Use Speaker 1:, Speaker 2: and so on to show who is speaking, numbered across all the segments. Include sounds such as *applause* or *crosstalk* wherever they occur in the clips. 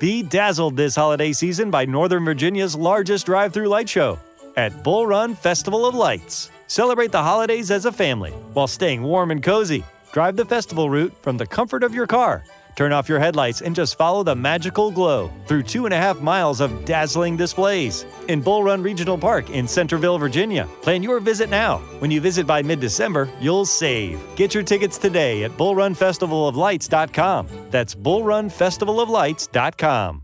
Speaker 1: Be dazzled this holiday season by Northern Virginia's largest drive through light show at Bull Run Festival of Lights. Celebrate the holidays as a family while staying warm and cozy. Drive the festival route from the comfort of your car Turn off your headlights and just follow the magical glow through two and a half miles of dazzling displays in Bull Run Regional Park in Centerville, Virginia. Plan your visit now. When you visit by mid December, you'll save. Get your tickets today at bullrunfestivaloflights.com. That's bullrunfestivaloflights.com.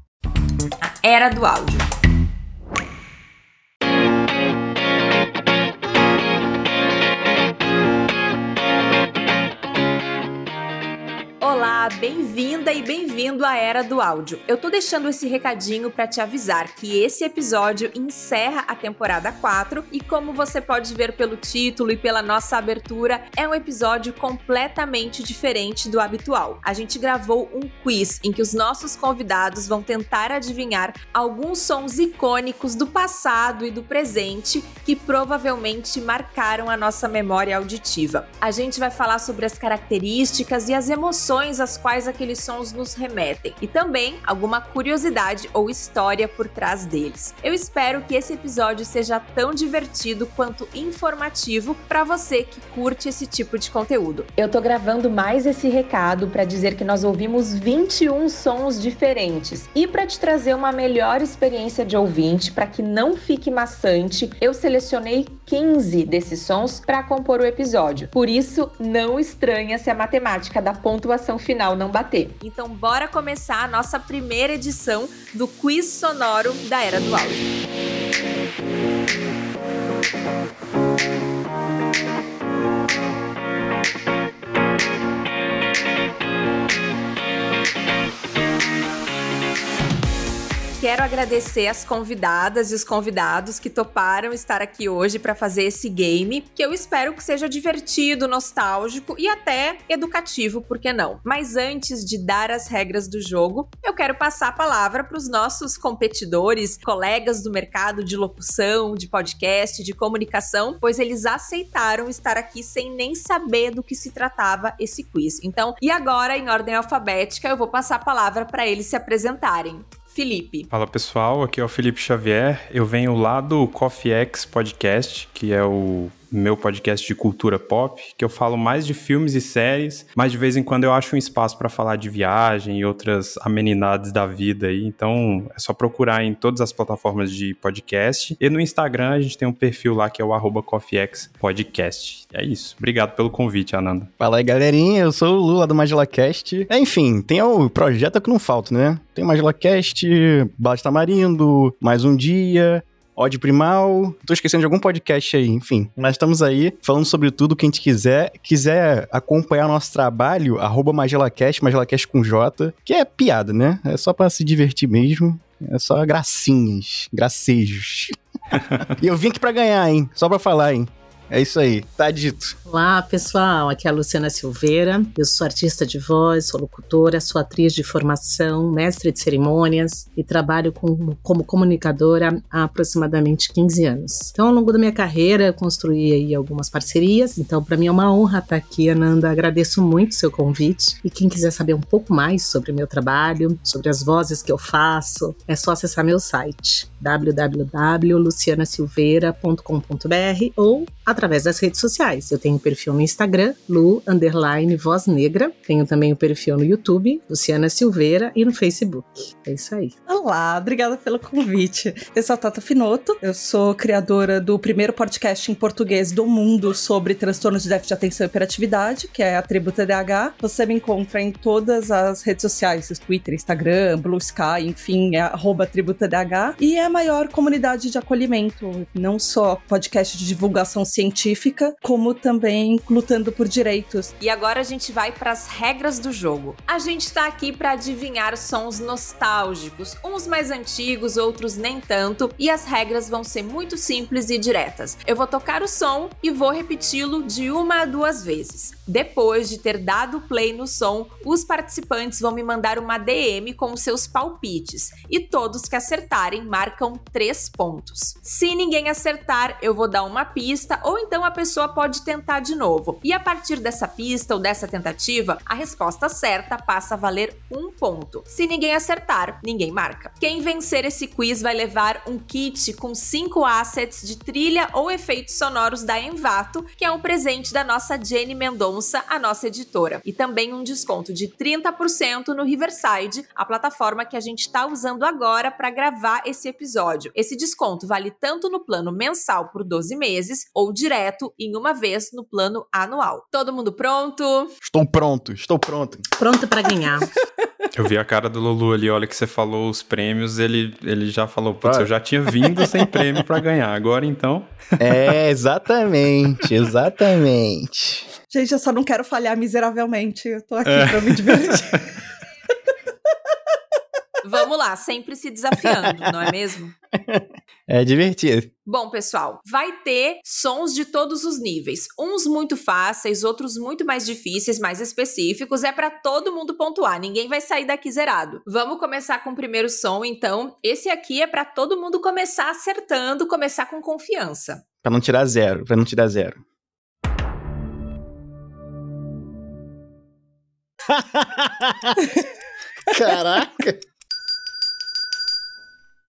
Speaker 2: Era do áudio. Bem-vinda e bem-vindo à Era do Áudio. Eu tô deixando esse recadinho para te avisar que esse episódio encerra a temporada 4 e como você pode ver pelo título e pela nossa abertura, é um episódio completamente diferente do habitual. A gente gravou um quiz em que os nossos convidados vão tentar adivinhar alguns sons icônicos do passado e do presente que provavelmente marcaram a nossa memória auditiva. A gente vai falar sobre as características e as emoções quais aqueles sons nos remetem e também alguma curiosidade ou história por trás deles. Eu espero que esse episódio seja tão divertido quanto informativo para você que curte esse tipo de conteúdo.
Speaker 3: Eu tô gravando mais esse recado para dizer que nós ouvimos 21 sons diferentes e para te trazer uma melhor experiência de ouvinte, para que não fique maçante, eu selecionei 15 desses sons para compor o episódio. Por isso, não estranha se a matemática da pontuação pontuação final não bater.
Speaker 2: Então, bora começar a nossa primeira edição do Quiz Sonoro da Era do Áudio. Quero agradecer as convidadas e os convidados que toparam estar aqui hoje para fazer esse game, que eu espero que seja divertido, nostálgico e até educativo, por que não? Mas antes de dar as regras do jogo, eu quero passar a palavra para os nossos competidores, colegas do mercado de locução, de podcast, de comunicação, pois eles aceitaram estar aqui sem nem saber do que se tratava esse quiz. Então, e agora, em ordem alfabética, eu vou passar a palavra para eles se apresentarem. Felipe.
Speaker 4: Fala pessoal, aqui é o Felipe Xavier. Eu venho lá do Coffee X Podcast, que é o meu podcast de cultura pop, que eu falo mais de filmes e séries, mas de vez em quando eu acho um espaço para falar de viagem e outras amenidades da vida aí. Então é só procurar em todas as plataformas de podcast. E no Instagram a gente tem um perfil lá que é o CoffeeXPodcast. É isso. Obrigado pelo convite, Ananda.
Speaker 5: Fala aí, galerinha. Eu sou o Lula do MagilaCast. É, enfim, tem o projeto que não falta, né? Tem o MagilaCast, Basta Tamarindo, Mais Um Dia, Ode Primal. Tô esquecendo de algum podcast aí, enfim. Nós estamos aí falando sobre tudo que a gente quiser. Quiser acompanhar nosso trabalho, arroba MagelaCast, MagelaCast com J, que é piada, né? É só para se divertir mesmo. É só gracinhas, gracejos. *laughs* e eu vim aqui pra ganhar, hein? Só pra falar, hein? É isso aí, tá dito.
Speaker 6: Olá, pessoal. Aqui é a Luciana Silveira. Eu sou artista de voz, sou locutora, sou atriz de formação, mestre de cerimônias e trabalho com, como comunicadora há aproximadamente 15 anos. Então, ao longo da minha carreira, construí aí algumas parcerias. Então, para mim é uma honra estar aqui, Ananda. Agradeço muito o seu convite. E quem quiser saber um pouco mais sobre meu trabalho, sobre as vozes que eu faço, é só acessar meu site www.lucianasilveira.com.br ou através das redes sociais. Eu tenho perfil no Instagram, Lu Underline Voz Negra. Tenho também o perfil no YouTube, Luciana Silveira, e no Facebook. É isso aí.
Speaker 7: Olá, obrigada pelo convite. Eu sou a Tata Finoto, eu sou criadora do primeiro podcast em português do mundo sobre transtornos de déficit de atenção e hiperatividade, que é a Tribo TDAH. Você me encontra em todas as redes sociais, Twitter, Instagram, Blue Sky, enfim, é arroba Tribo TDAH. E é a maior comunidade de acolhimento, não só podcast de divulgação científica, científica, como também lutando por direitos.
Speaker 2: E agora a gente vai para as regras do jogo. A gente tá aqui para adivinhar sons nostálgicos, uns mais antigos, outros nem tanto, e as regras vão ser muito simples e diretas. Eu vou tocar o som e vou repeti-lo de uma a duas vezes. Depois de ter dado play no som, os participantes vão me mandar uma DM com seus palpites e todos que acertarem marcam três pontos. Se ninguém acertar, eu vou dar uma pista ou então a pessoa pode tentar de novo. E a partir dessa pista ou dessa tentativa, a resposta certa passa a valer um ponto. Se ninguém acertar, ninguém marca. Quem vencer esse quiz vai levar um kit com cinco assets de trilha ou efeitos sonoros da Envato, que é um presente da nossa Jenny Mendonça, a nossa editora. E também um desconto de 30% no Riverside, a plataforma que a gente está usando agora para gravar esse episódio. Esse desconto vale tanto no plano mensal por 12 meses ou direto em uma vez no plano anual. Todo mundo pronto?
Speaker 5: Estou pronto, estou pronto.
Speaker 6: Pronto para ganhar.
Speaker 4: Eu vi a cara do Lulu ali, olha que você falou os prêmios, ele, ele já falou, putz, eu já tinha vindo sem prêmio para ganhar, agora então...
Speaker 5: É, exatamente, exatamente.
Speaker 7: Gente, eu só não quero falhar miseravelmente, eu tô aqui é. pra me divertir. *laughs*
Speaker 2: Vamos lá, sempre se desafiando, não é mesmo?
Speaker 5: É divertido.
Speaker 2: Bom, pessoal, vai ter sons de todos os níveis. Uns muito fáceis, outros muito mais difíceis, mais específicos. É para todo mundo pontuar, ninguém vai sair daqui zerado. Vamos começar com o primeiro som, então. Esse aqui é para todo mundo começar acertando, começar com confiança.
Speaker 5: Para não tirar zero, para não tirar zero. *laughs* Caraca!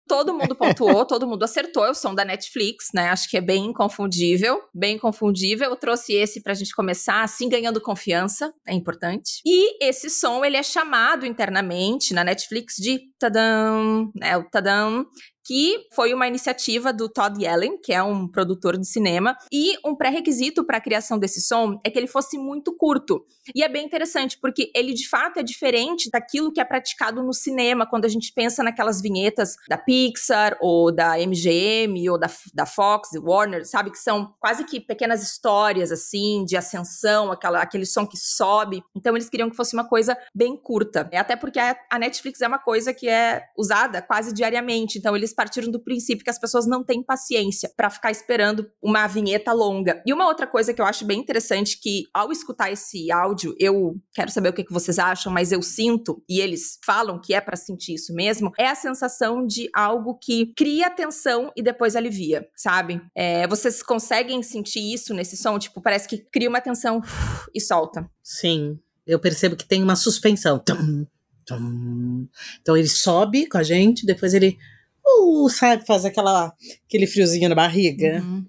Speaker 2: Todo mundo pontuou, todo mundo acertou. É o som da Netflix, né? Acho que é bem inconfundível. Bem confundível. Eu trouxe esse pra gente começar, assim, ganhando confiança. É importante. E esse som, ele é chamado internamente na Netflix de tadam, né? O tadam, que foi uma iniciativa do Todd Yellen, que é um produtor de cinema, e um pré-requisito para a criação desse som é que ele fosse muito curto. E é bem interessante, porque ele de fato é diferente daquilo que é praticado no cinema, quando a gente pensa naquelas vinhetas da Pixar, ou da MGM, ou da, da Fox, Warner, sabe? Que são quase que pequenas histórias, assim, de ascensão, aquela, aquele som que sobe. Então eles queriam que fosse uma coisa bem curta. Até porque a, a Netflix é uma coisa que é usada quase diariamente, então eles partiram do princípio que as pessoas não têm paciência para ficar esperando uma vinheta longa. E uma outra coisa que eu acho bem interessante que ao escutar esse áudio, eu quero saber o que, vocês acham, mas eu sinto e eles falam que é para sentir isso mesmo, é a sensação de algo que cria tensão e depois alivia, sabe? É, vocês conseguem sentir isso nesse som? Tipo, parece que cria uma tensão e solta.
Speaker 6: Sim, eu percebo que tem uma suspensão. Então ele sobe com a gente, depois ele uh, sabe, faz aquela, aquele friozinho na barriga. Uhum.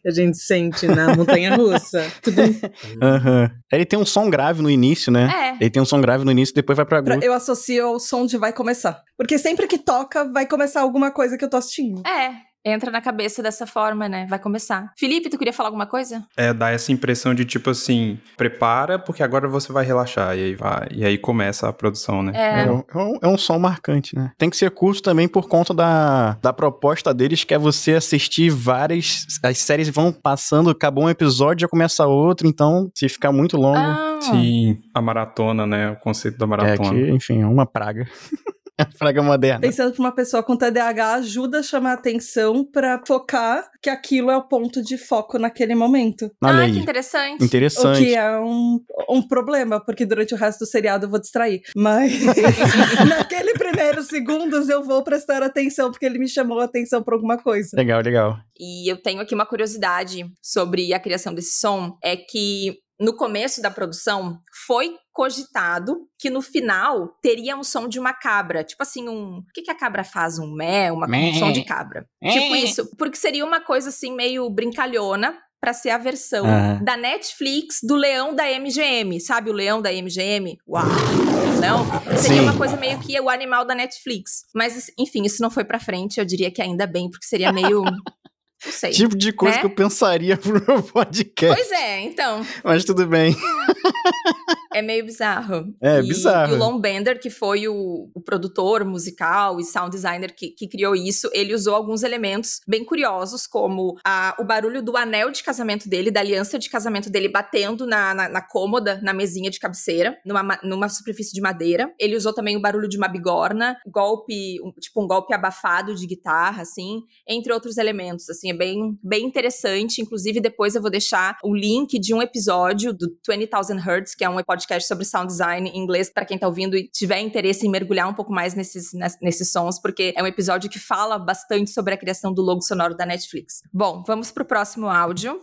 Speaker 6: Que a gente sente na montanha russa. *laughs* Tudo...
Speaker 5: Uhum. Ele tem um som grave no início, né?
Speaker 2: É.
Speaker 5: Ele tem um som grave no início e depois vai pra agudo.
Speaker 7: Eu associo ao som de vai começar. Porque sempre que toca, vai começar alguma coisa que eu tô assistindo.
Speaker 2: É, entra na cabeça dessa forma, né? Vai começar. Felipe, tu queria falar alguma coisa?
Speaker 4: É, dá essa impressão de tipo assim, prepara porque agora você vai relaxar e aí vai, e aí começa a produção, né?
Speaker 2: É.
Speaker 5: É, um, é um som marcante, né? Tem que ser curto também por conta da, da proposta deles, que é você assistir várias. As séries vão passando, acabou um episódio, já começa outro, então se ficar muito longo.
Speaker 2: Ah.
Speaker 4: Sim, a maratona, né? O conceito da
Speaker 5: é
Speaker 4: maratona.
Speaker 5: que, enfim, é uma praga. *laughs* *laughs* a praga moderna.
Speaker 7: Pensando pra uma pessoa com TDAH, ajuda a chamar a atenção pra focar que aquilo é o ponto de foco naquele momento.
Speaker 5: Olha
Speaker 2: ah,
Speaker 5: aí.
Speaker 2: que interessante.
Speaker 5: Interessante.
Speaker 7: O que é um, um problema, porque durante o resto do seriado eu vou distrair. Mas *laughs* naquele primeiros segundos eu vou prestar atenção, porque ele me chamou a atenção pra alguma coisa.
Speaker 5: Legal, legal.
Speaker 2: E eu tenho aqui uma curiosidade sobre a criação desse som, é que no começo da produção foi cogitado que no final teria um som de uma cabra, tipo assim um, o que, que a cabra faz, um mé, uma, um som de cabra, tipo isso, porque seria uma coisa assim meio brincalhona para ser a versão
Speaker 5: Ah.
Speaker 2: da Netflix do leão da MGM, sabe o leão da MGM? Uau, não? Seria
Speaker 5: Sim.
Speaker 2: uma coisa meio que o animal da Netflix, mas enfim, isso não foi para frente, eu diria que ainda bem, porque seria meio *laughs* Não sei.
Speaker 5: Tipo de coisa
Speaker 2: né?
Speaker 5: que eu pensaria *laughs* pro meu podcast.
Speaker 2: Pois é, então.
Speaker 5: Mas tudo bem. *laughs*
Speaker 2: É meio bizarro.
Speaker 5: É,
Speaker 2: e,
Speaker 5: bizarro.
Speaker 2: E o Lon Bender, que foi o, o produtor musical e sound designer que, que, criou isso, ele usou alguns elementos bem curiosos, como a, o barulho do anel de casamento dele, da aliança de casamento dele batendo na, na, na cômoda, na mesinha de cabeceira, numa, numa superfície de madeira. Ele usou também o barulho de uma bigorna, golpe, um, tipo um golpe abafado de guitarra, assim, entre outros elementos. Assim, é bem, bem interessante. Inclusive, depois eu vou deixar o link de um episódio do 20,000 Hertz, que é um podcast sobre sound design em inglês, para quem tá ouvindo e tiver interesse em mergulhar um pouco mais nesses, nesses sons, porque é um episódio que fala bastante sobre a criação do logo sonoro da Netflix. Bom, vamos pro próximo áudio.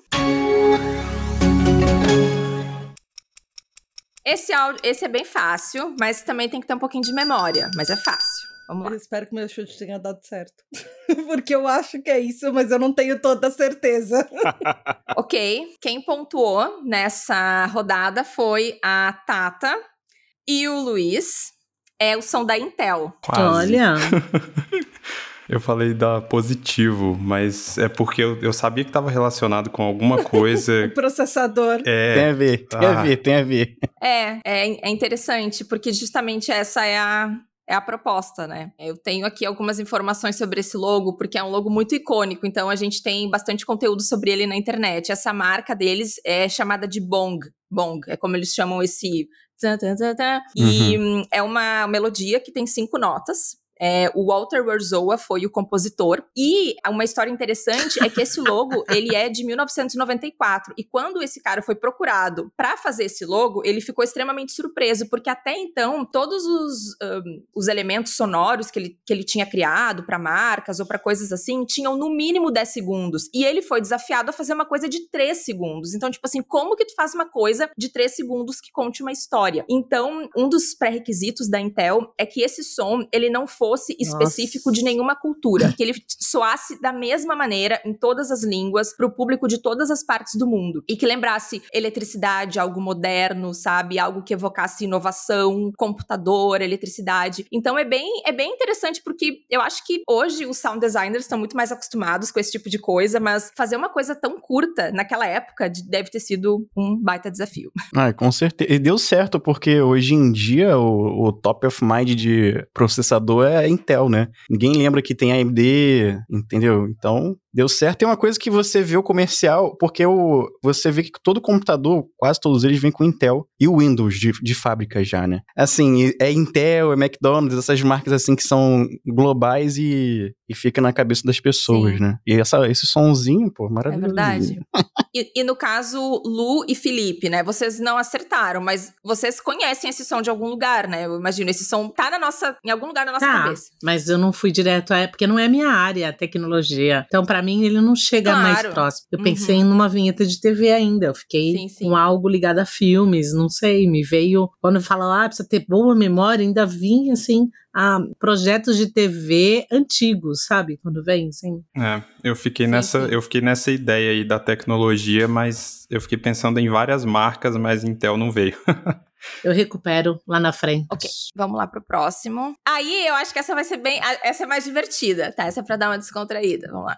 Speaker 2: Esse áudio, esse é bem fácil, mas também tem que ter um pouquinho de memória, mas é fácil. Vamos lá.
Speaker 7: Eu espero que meu chute tenha dado certo. *laughs* Porque eu acho que é isso, mas eu não tenho toda a certeza. *laughs*
Speaker 2: ok. Quem pontuou nessa rodada foi a Tata e o Luiz. É o som da Intel.
Speaker 4: Quase.
Speaker 6: Olha. *laughs*
Speaker 4: Eu falei da positivo, mas é porque eu, eu sabia que estava relacionado com alguma coisa.
Speaker 7: o processador.
Speaker 4: É.
Speaker 5: Tem a ver, tem
Speaker 4: Ah.
Speaker 5: a ver, tem a ver.
Speaker 2: É, é, é interessante, porque justamente essa é a, é a proposta, né? Eu tenho aqui algumas informações sobre esse logo, porque é um logo muito icônico, então a gente tem bastante conteúdo sobre ele na internet. Essa marca deles é chamada de Bong. Bong, é como eles chamam esse. E hum, é uma melodia que tem cinco notas. É, o Walter Werzowa foi o compositor. E uma história interessante é que esse logo, *laughs* ele é de 1994. E quando esse cara foi procurado para fazer esse logo, ele ficou extremamente surpreso, porque até então, todos os, um, os elementos sonoros que ele, que ele tinha criado para marcas ou para coisas assim, tinham no mínimo 10 segundos. E ele foi desafiado a fazer uma coisa de 3 segundos. Então, tipo assim, como que tu faz uma coisa de 3 segundos que conte uma história? Então, um dos pré-requisitos da Intel é que esse som, ele não fosse específico
Speaker 6: Nossa.
Speaker 2: de nenhuma cultura, que ele soasse da mesma maneira em todas as línguas para o público de todas as partes do mundo e que lembrasse eletricidade, algo moderno, sabe, algo que evocasse inovação, computador, eletricidade. Então é bem é bem interessante porque eu acho que hoje os sound designers estão muito mais acostumados com esse tipo de coisa, mas fazer uma coisa tão curta naquela época de- deve ter sido um baita desafio. *laughs*
Speaker 5: Ah, com certeza. E deu certo, porque hoje em dia o, o top of mind de processador é Intel, né? Ninguém lembra que tem AMD, entendeu? Então, deu certo. Tem uma coisa que você vê o comercial, porque o, você vê que todo computador, quase todos eles, vêm com Intel e o Windows de, de fábrica já, né? Assim, é Intel, é McDonald's, essas marcas assim que são globais e, e fica na cabeça das pessoas,
Speaker 2: Sim.
Speaker 5: né? E essa, esse sonzinho, pô,
Speaker 2: É
Speaker 5: maravilhoso.
Speaker 2: verdade. E, e no caso, Lu e Felipe, né? Vocês não acertaram, mas vocês conhecem esse som de algum lugar, né? Eu imagino, esse som tá na nossa, em algum lugar da nossa
Speaker 6: Tá,
Speaker 2: cabeça.
Speaker 6: mas eu não fui direto a porque não é minha área, a tecnologia. Então, pra mim, ele não chega
Speaker 2: Claro.
Speaker 6: mais próximo. Eu
Speaker 2: Uhum.
Speaker 6: pensei numa vinheta de TV ainda. Eu fiquei
Speaker 2: Sim, sim.
Speaker 6: com algo ligado a filmes, não sei. Me veio. Quando fala, ah, precisa ter boa memória, ainda vinha assim. A projetos de TV antigos, sabe? Quando vem, assim.
Speaker 4: É, eu fiquei
Speaker 2: Sim,
Speaker 4: nessa,
Speaker 2: sim.
Speaker 4: eu fiquei nessa ideia aí da tecnologia, mas eu fiquei pensando em várias marcas, mas Intel não veio. *laughs*
Speaker 6: Eu recupero lá na frente.
Speaker 2: Ok, vamos lá pro próximo. Aí eu acho que essa vai ser bem. Essa é mais divertida, tá? Essa é pra dar uma descontraída. Vamos lá.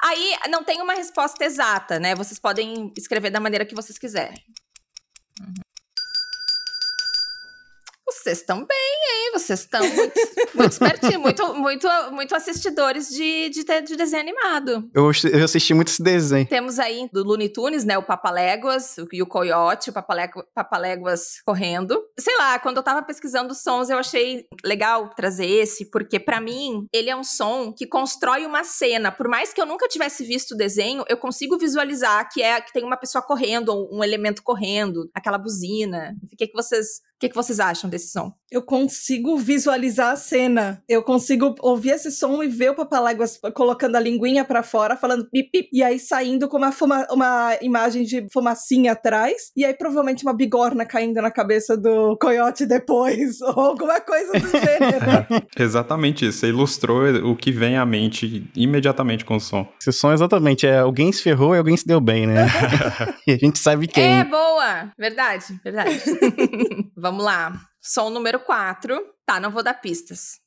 Speaker 2: Aí não tem uma resposta exata, né? Vocês podem escrever da maneira que vocês quiserem. Uhum. Vocês estão bem, hein? Vocês estão muito, muito espertinhos, muito, muito, muito assistidores de, de, de desenho animado.
Speaker 5: Eu, eu assisti muito esse desenho.
Speaker 2: Temos aí do Looney Tunes, né? O Papaléguas e o Coyote, o Papalégua- Papaléguas correndo. Sei lá, quando eu tava pesquisando sons, eu achei legal trazer esse, porque pra mim, ele é um som que constrói uma cena. Por mais que eu nunca tivesse visto o desenho, eu consigo visualizar que é que tem uma pessoa correndo, ou um elemento correndo, aquela buzina. O que, que vocês. O que, que vocês acham desse som?
Speaker 7: Eu consigo visualizar a cena. Eu consigo ouvir esse som e ver o Papaléguas colocando a linguinha pra fora, falando pip, pip, e aí saindo com uma, fuma- uma imagem de fumacinha atrás, e aí provavelmente uma bigorna caindo na cabeça do coiote depois, *laughs* ou alguma coisa do gênero. *laughs*
Speaker 4: Exatamente isso. Você ilustrou o que vem à mente imediatamente com o som.
Speaker 5: Esse som, exatamente, é alguém se ferrou e alguém se deu bem, né? *laughs* e a gente sabe quem.
Speaker 2: É, boa! Verdade, verdade vamos lá. Som número 4. Tá, não vou dar pistas.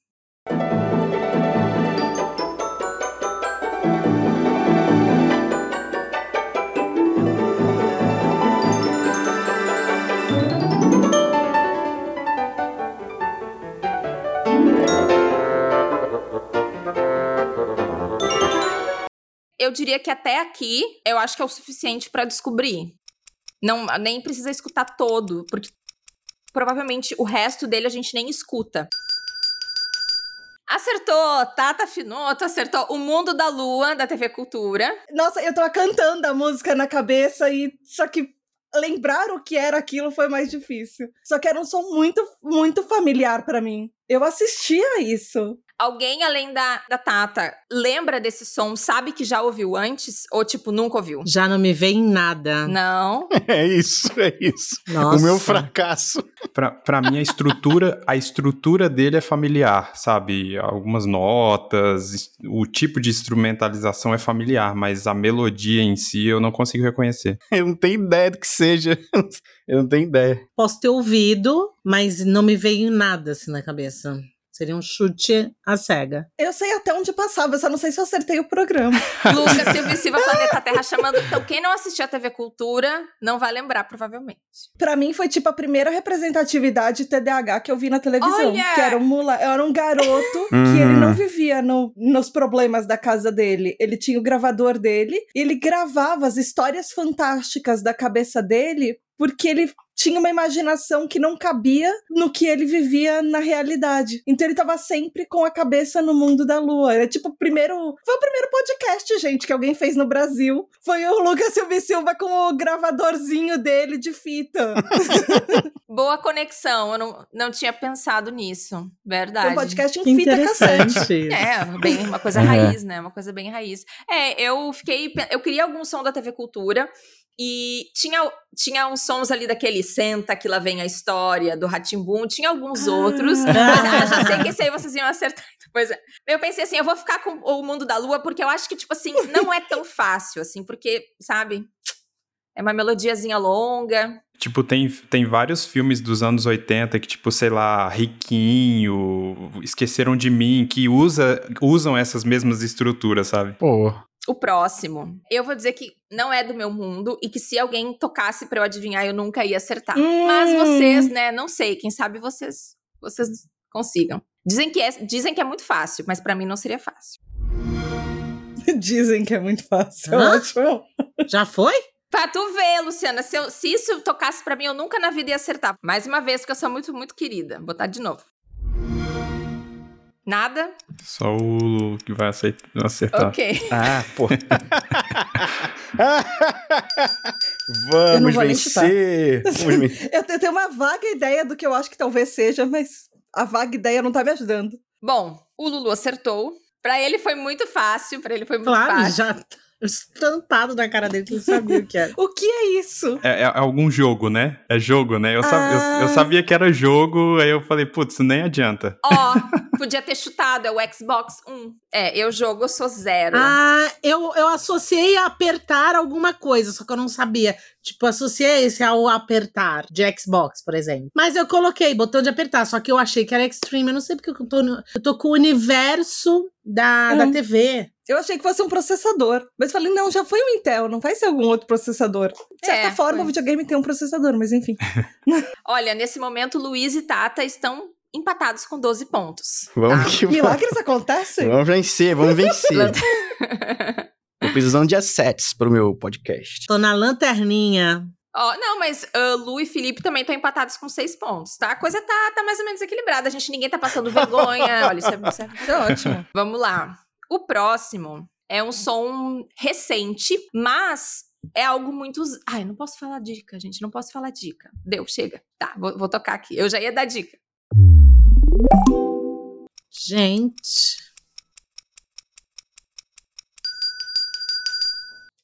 Speaker 2: eu diria que até aqui eu acho que é o suficiente para descobrir. Não, nem precisa escutar todo, porque provavelmente o resto dele a gente nem escuta. Acertou, Tata Finoto acertou O Mundo da Lua, da TV Cultura.
Speaker 7: Nossa, eu tava cantando a música na cabeça e só que lembrar o que era aquilo foi mais difícil. Só que era um som muito, muito familiar pra mim. Eu assistia isso.
Speaker 2: Alguém além da, da Tata lembra desse som, sabe que já ouviu antes? Ou, tipo, nunca ouviu?
Speaker 6: Já não me vem nada.
Speaker 2: Não. *laughs*
Speaker 5: É isso, é isso.
Speaker 6: Nossa.
Speaker 5: O meu fracasso.
Speaker 4: Pra, pra mim, a estrutura, a estrutura dele é familiar, sabe? Algumas notas, o tipo de instrumentalização é familiar, mas a melodia em si eu não consigo reconhecer.
Speaker 5: Eu não tenho ideia do que seja. *laughs* Eu não tenho ideia.
Speaker 6: Posso ter ouvido, mas não me veio nada assim na cabeça. Seria um chute à cega.
Speaker 7: Eu sei até onde passava, só não sei se eu acertei o programa. *laughs*
Speaker 2: Lucas Silva e Silva Planeta Terra chamando. Então, quem não assistiu a TV Cultura não vai lembrar, provavelmente.
Speaker 7: Pra mim foi tipo a primeira representatividade TDAH que eu vi na televisão.
Speaker 2: Olha!
Speaker 7: Que era um, mula... era um garoto *laughs* que ele não vivia no- nos problemas da casa dele. Ele tinha o gravador dele e ele gravava as histórias fantásticas da cabeça dele porque ele tinha uma imaginação que não cabia no que ele vivia na realidade. Então ele tava sempre com a cabeça no mundo da lua. É tipo o primeiro. Foi o primeiro podcast, gente, que alguém fez no Brasil. Foi o Lucas Silva e Silva com o gravadorzinho dele de fita. *laughs*
Speaker 2: Boa conexão, eu não, não tinha pensado nisso. Verdade.
Speaker 7: Foi um podcast em
Speaker 6: Que
Speaker 7: fita cassete.
Speaker 6: interessante.
Speaker 2: É, bem, uma coisa
Speaker 5: É.
Speaker 2: raiz, né? Uma coisa bem raiz. É, eu fiquei. Eu queria algum som da TV Cultura. E tinha, tinha uns sons ali daquele Senta, que lá vem a história, do Ratimbum, tinha alguns outros. Mas ah, já sei que esse aí vocês iam acertar. *laughs* Pois é. Eu pensei assim, eu vou ficar com o Mundo da Lua, porque eu acho que, tipo assim, não é tão fácil, assim, porque, sabe? É uma melodiazinha longa.
Speaker 4: Tipo, tem, tem vários filmes dos anos 80 que, tipo, sei lá, Riquinho, Esqueceram de Mim, que usa, usam essas mesmas estruturas, sabe?
Speaker 5: Pô,
Speaker 2: O próximo, eu vou dizer que não é do meu mundo e que se alguém tocasse pra eu adivinhar, eu nunca ia acertar.
Speaker 7: Hum.
Speaker 2: Mas vocês, né, não sei, quem sabe vocês vocês consigam. Dizem que é, dizem que é muito fácil, mas pra mim não seria fácil. *laughs*
Speaker 7: Dizem que é muito fácil.
Speaker 6: Hã?
Speaker 7: Ótimo.
Speaker 6: Já foi?
Speaker 2: Pra tu ver, Luciana, se, eu- se isso tocasse pra mim, eu nunca na vida ia acertar. Mais uma vez, porque eu sou muito, muito querida. Vou botar de novo. Nada?
Speaker 4: Só o Lu que vai acertar.
Speaker 2: Ok.
Speaker 5: Ah, pô. *laughs* Vamos vencer. *laughs* Vamos vencer.
Speaker 7: Eu te- tenho uma vaga ideia do que eu acho que talvez seja, mas a vaga ideia não tá me ajudando.
Speaker 2: Bom, o Lulu acertou. Pra ele foi muito fácil, pra ele foi muito
Speaker 6: Claro,
Speaker 2: fácil.
Speaker 6: já tá estampado na cara dele que ele sabia o que era. *laughs*
Speaker 7: O que é isso?
Speaker 4: É, é algum jogo, né? É jogo, né? Eu, sab- eu- eu
Speaker 7: Ah.
Speaker 4: sabia que era jogo, aí eu falei, putz, nem adianta.
Speaker 2: Ó, *laughs* podia ter chutado, é o Xbox 1. É, eu jogo, eu sou zero.
Speaker 6: Ah, eu, eu associei a apertar alguma coisa, só que eu não sabia. Tipo, associei esse ao apertar de Xbox, por exemplo. Mas eu coloquei botão de apertar, só que eu achei que era Extreme. Eu não sei porque eu tô, no- eu tô com o universo da, da
Speaker 7: Hum.
Speaker 6: TV.
Speaker 7: Eu achei que fosse um processador. Mas falei, não, já foi um Intel, não vai ser algum outro processador. De certa
Speaker 2: É,
Speaker 7: forma,
Speaker 2: foi.
Speaker 7: o videogame tem um processador, mas enfim. *laughs*
Speaker 2: Olha, nesse momento, Luiz e Tata estão empatados com 12 pontos.
Speaker 5: Vamos que vamos.
Speaker 7: Milagres acontecem?
Speaker 5: Vamos vencer, vamos vencer. *laughs* Tô precisando de assets pro meu podcast.
Speaker 6: Tô na lanterninha.
Speaker 2: Ó, não, mas ah, Lu e Felipe também estão empatados com 6 pontos, tá? A coisa tá, tá mais ou menos equilibrada. A gente, ninguém tá passando *laughs* vergonha. Olha, isso é, isso é
Speaker 7: Isso é ótimo. *laughs*
Speaker 2: Vamos lá. O próximo é um som recente, mas é algo muito. Ai, não posso falar dica, gente. Não posso falar dica. Deu, chega. Tá, vou, vou tocar aqui. Eu já ia dar dica.
Speaker 6: Gente.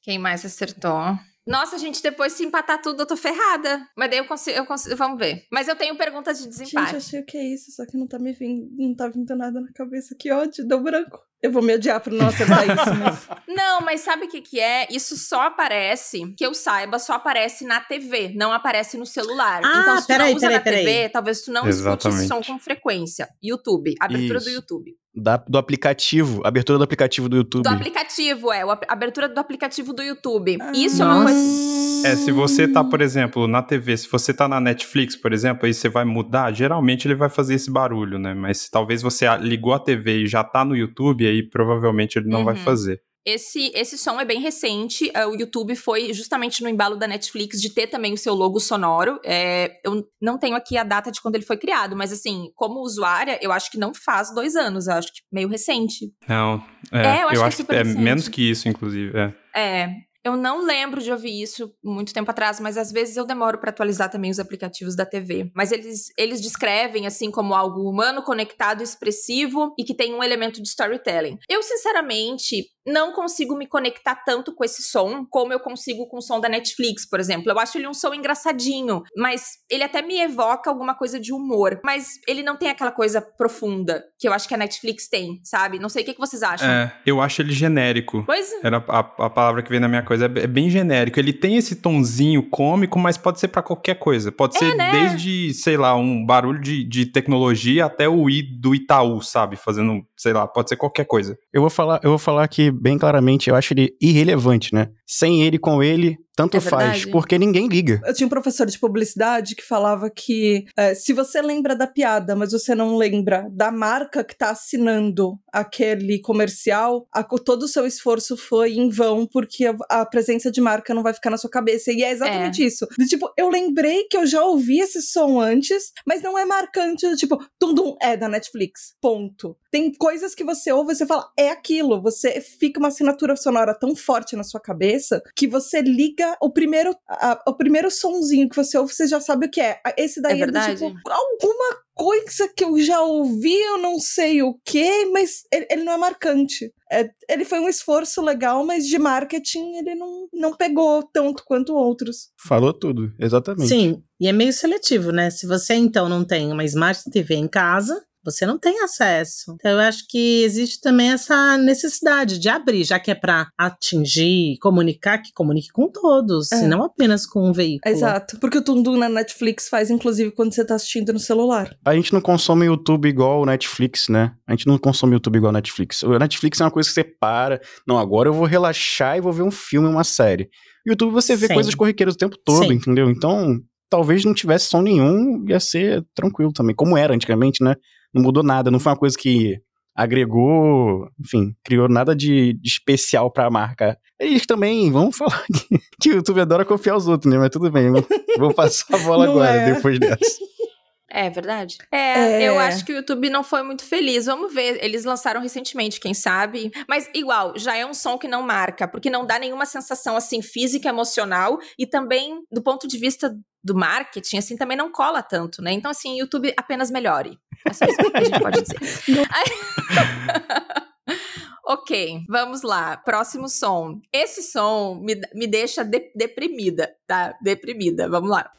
Speaker 2: Quem mais acertou? Nossa, gente, depois se empatar tudo, eu tô ferrada. Mas daí eu consigo, eu consigo. Vamos ver. Mas eu tenho perguntas de
Speaker 7: Gente,
Speaker 2: desempate.
Speaker 7: eu achei o que é isso, só que não tá me vindo, não tá vindo nada na cabeça. Que ódio, deu branco. Eu vou me odiar por não acertar isso, mas... *laughs*
Speaker 2: Não, mas sabe o que, que é? Isso só aparece, que eu saiba, só aparece na TV, não aparece no celular.
Speaker 6: Ah,
Speaker 2: então, se tu
Speaker 6: peraí,
Speaker 2: não usa
Speaker 6: peraí,
Speaker 2: na TV, talvez tu não escute
Speaker 4: Exatamente.
Speaker 2: esse som com frequência. YouTube, abertura do
Speaker 5: Isso.
Speaker 2: YouTube.
Speaker 5: Da- do aplicativo, abertura do aplicativo do YouTube.
Speaker 2: Do aplicativo, é, o ap- abertura do aplicativo do YouTube.
Speaker 7: Ah.
Speaker 2: Isso é uma coisa.
Speaker 4: É, se você tá, por exemplo, na TV, se você tá na Netflix, por exemplo, aí você vai mudar, geralmente ele vai fazer esse barulho, né? Mas se talvez você a- ligou a TV e já tá no YouTube, aí provavelmente ele não vai
Speaker 2: Uhum.
Speaker 4: fazer.
Speaker 2: Esse, esse som é bem recente. Uh, o YouTube foi justamente no embalo da Netflix de ter também o seu logo sonoro. É, eu não tenho aqui a data de quando ele foi criado, mas assim, como usuária, eu acho que não faz dois anos. Eu acho que meio recente.
Speaker 4: Não, é, é eu acho, eu acho que, é, que é menos que isso, inclusive. É.
Speaker 2: É, eu não lembro de ouvir isso muito tempo atrás, mas às vezes eu demoro para atualizar também os aplicativos da TV. Mas eles, eles descrevem assim como algo humano, conectado, expressivo e que tem um elemento de storytelling. Eu, sinceramente, não consigo me conectar tanto com esse som como eu consigo com o som da Netflix, por exemplo. Eu acho ele um som engraçadinho, mas ele até me evoca alguma coisa de humor. Mas ele não tem aquela coisa profunda que eu acho que a Netflix tem, sabe? Não sei o que, que vocês acham.
Speaker 4: É, eu acho ele genérico.
Speaker 2: Pois é.
Speaker 4: Era a, a palavra que vem na minha coisa. É bem genérico. Ele tem esse tonzinho cômico, mas pode ser para qualquer coisa. Pode é, ser né? desde, sei lá, um barulho de, de tecnologia até o i do Itaú, sabe? Fazendo, sei lá, pode ser qualquer coisa.
Speaker 5: Eu vou falar, eu vou falar que bem claramente, eu acho ele irrelevante, né? Sem ele, com ele, tanto é faz, porque ninguém liga.
Speaker 7: Eu tinha um professor de publicidade que falava que é, se você lembra da piada, mas você não lembra da marca que tá assinando aquele comercial, a, todo o seu esforço foi em vão, porque a, a, presença de marca não vai ficar na sua cabeça. E é exatamente é. isso. De, tipo, eu lembrei que eu já ouvi esse som antes, mas não é marcante. Tipo, Tundum é da Netflix. Ponto. Tem coisas que você ouve e você fala, é aquilo. Você fica uma assinatura sonora tão forte na sua cabeça que você liga o primeiro, a, o primeiro sonzinho que você ouve, você já sabe o que é. Esse daí é,
Speaker 2: verdade.
Speaker 7: é tipo, alguma coisa que eu já ouvi, eu não sei o que, mas ele, ele, não é marcante. É, ele foi um esforço legal, mas de marketing ele não, não pegou tanto quanto outros.
Speaker 5: Falou tudo, exatamente.
Speaker 6: Sim, e é meio seletivo, né? Se você então não tem uma Smart TV em casa, você não tem acesso. Então, eu acho que existe também essa necessidade de abrir, já que é para atingir, comunicar, que comunique com todos, é. e não apenas com um veículo.
Speaker 7: Exato, porque o Tundum na Netflix faz, inclusive, quando você tá assistindo no celular.
Speaker 5: A gente não consome YouTube igual o Netflix, né? A gente não consome YouTube igual o Netflix. O Netflix é uma coisa que você para, não, agora eu vou relaxar e vou ver um filme, uma série. YouTube você vê Sim. coisas corriqueiras o tempo todo, Sim. entendeu? Então, talvez não tivesse som nenhum, ia ser tranquilo também, como era antigamente, né? Não mudou nada, não foi uma coisa que agregou, enfim, criou nada de, de especial para a marca. Eles também, vamos *laughs* falar que, que o YouTube adora copiar os outros, né? Mas tudo bem, vou, passar a bola agora, é. depois dessa. *laughs*
Speaker 2: É verdade. É, é, eu acho que o YouTube não foi muito feliz. Vamos ver. Eles lançaram recentemente, quem sabe. Mas, igual, já é um som que não marca, porque não dá nenhuma sensação assim física, emocional. E também, do ponto de vista do marketing, assim, também não cola tanto, né? Então, assim, YouTube apenas melhore. É só isso que a gente pode dizer. *laughs* *laughs* ok, vamos lá. Próximo som. Esse som me, me deixa de, deprimida, tá? Deprimida. Vamos lá.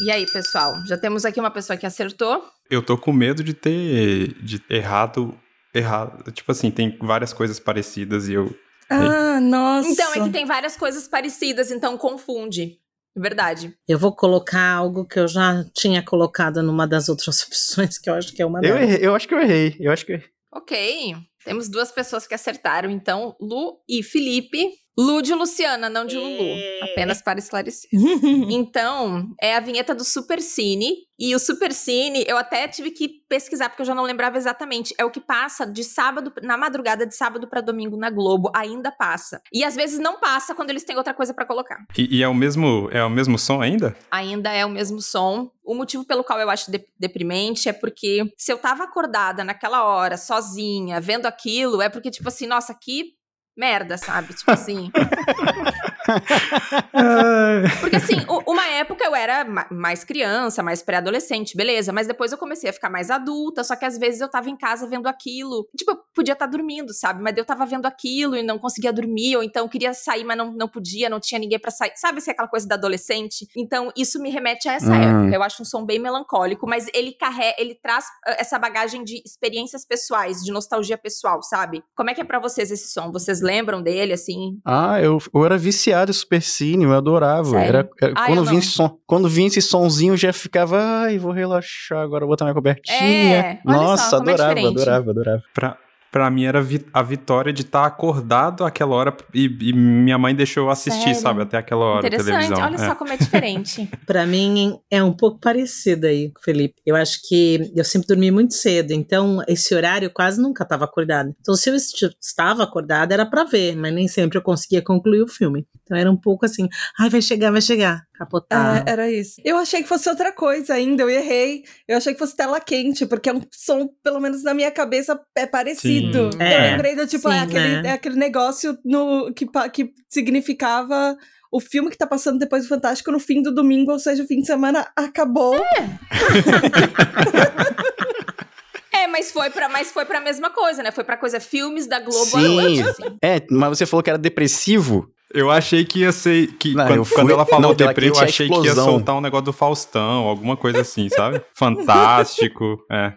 Speaker 2: E aí, pessoal? Já temos aqui uma pessoa que acertou.
Speaker 4: Eu tô com medo de ter de errado, errado. Tipo assim, tem várias coisas parecidas e eu.
Speaker 7: Ah, nossa.
Speaker 2: Então, é que tem várias coisas parecidas, então confunde. Verdade.
Speaker 6: Eu vou colocar algo que eu já tinha colocado numa das outras *laughs* opções, que eu acho que é uma
Speaker 5: eu delas. Errei, eu acho que eu errei. Eu acho que eu errei.
Speaker 2: Ok. Temos duas pessoas que acertaram, então, Lu e Felipe. Lu de Luciana, não de Lulu. É. Apenas para esclarecer. *laughs* então, é a vinheta do Super Cine. E o Super Cine, eu até tive que pesquisar, porque eu já não lembrava exatamente. É o que passa de sábado, na madrugada de sábado para domingo na Globo. Ainda passa. E às vezes não passa quando eles têm outra coisa para colocar.
Speaker 4: E, e, é, o mesmo, é o mesmo som ainda?
Speaker 2: Ainda é o mesmo som. O motivo pelo qual eu acho de deprimente é porque se eu tava acordada naquela hora, sozinha, vendo aquilo, é porque, tipo assim, nossa, aqui merda, sabe? Tipo assim. *laughs* *laughs* Porque assim, uma época eu era mais criança, mais pré-adolescente, beleza, mas depois eu comecei a ficar mais adulta, só que às vezes eu tava em casa vendo aquilo. Tipo, eu podia estar tá dormindo, sabe? Mas eu tava vendo aquilo e não conseguia dormir, ou então eu queria sair, mas não, não podia, não tinha ninguém para sair. Sabe assim, aquela coisa da adolescente? Então, isso me remete a essa uhum. época. Eu acho um som bem melancólico, mas ele carrega, ele traz ah, essa bagagem de experiências pessoais, de nostalgia pessoal, sabe? Como é que é para vocês esse som? Vocês lembram dele, assim?
Speaker 5: Ah, eu, eu era viciado em Super Cine, eu adorava. Era, era ah, quando, vinha esse som, quando vinha esse sonzinho, eu já ficava, ai, vou relaxar agora, vou botar minha cobertinha. É, Nossa, é adorava, é adorava, adorava.
Speaker 4: Pra, Pra mim era vi a vitória de estar tá acordado aquela hora e, e, minha mãe deixou eu assistir, Sério? sabe, até aquela hora
Speaker 2: Interessante,
Speaker 4: televisão.
Speaker 2: olha é. só como é diferente. *laughs*
Speaker 6: pra mim é um pouco parecido aí, Felipe. Eu acho que eu sempre dormi muito cedo, então esse horário eu quase nunca estava acordada. Então se eu estava acordada era para ver, mas nem sempre eu conseguia concluir o filme. Então era um pouco assim, ai, vai chegar, vai chegar. Capotar.
Speaker 7: É, era isso. Eu achei que fosse outra coisa ainda, eu errei. Eu achei que fosse tela quente, porque é um som, pelo menos na minha cabeça, é parecido. Sim. É. Eu lembrei do tipo, Sim, é, aquele, né? é aquele negócio no, que, que significava o filme que tá passando depois do Fantástico no fim do domingo, ou seja, o fim de semana acabou. É. *laughs*
Speaker 2: É, mas foi para mas foi para mesma coisa, né? Foi para coisa filmes da Globo Sim. Assim.
Speaker 5: É, mas você falou que era depressivo.
Speaker 4: Eu achei que ia ser. Que não, quando, quando, ela falou deprê, eu achei que ia soltar um negócio do Faustão, alguma coisa assim, sabe? Fantástico. É.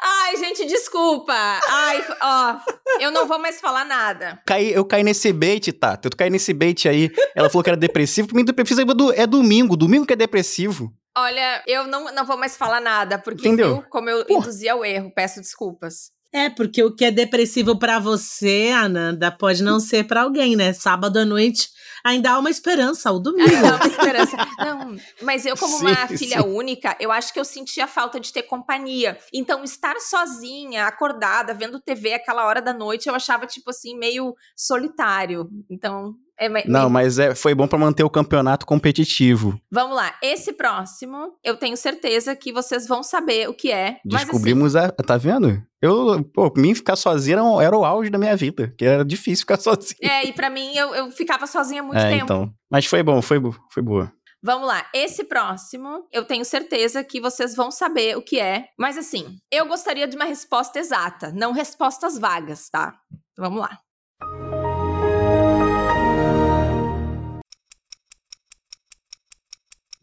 Speaker 2: Ai, gente, desculpa. Ai, ó, eu não vou mais falar nada.
Speaker 5: Caí, eu caí nesse bait, tá? Eu caí nesse bait aí. Ela falou que era depressivo. Pra mim, depressivo é, é domingo. Domingo que é depressivo.
Speaker 2: Olha, eu não, não vou mais falar nada, porque Entendeu? Viu, como eu Porra. induzi ao erro, peço desculpas.
Speaker 6: É, porque o que é depressivo para você, Ananda, pode não ser para alguém, né? Sábado à noite ainda há uma esperança, o domingo. Ainda há
Speaker 2: uma esperança. Não, mas eu, como sim, uma filha sim. única, eu acho que eu sentia falta de ter companhia. Então, estar sozinha, acordada, vendo TV aquela hora da noite, eu achava, tipo assim, meio solitário. Então,
Speaker 5: é, não, mas é, foi bom para manter o campeonato competitivo.
Speaker 2: Vamos lá, esse próximo, eu tenho certeza que vocês vão saber o que é.
Speaker 5: Descobrimos
Speaker 2: assim,
Speaker 5: a. Tá vendo? Eu, pô, mim ficar sozinha era, era, o auge da minha vida, que era difícil ficar *laughs* sozinha.
Speaker 2: É, e para mim eu, eu ficava sozinha muito é, tempo. Então.
Speaker 5: Mas foi bom, foi, foi boa.
Speaker 2: Vamos lá, esse próximo, eu tenho certeza que vocês vão saber o que é. Mas assim, eu gostaria de uma resposta exata, não respostas vagas, tá? Vamos lá.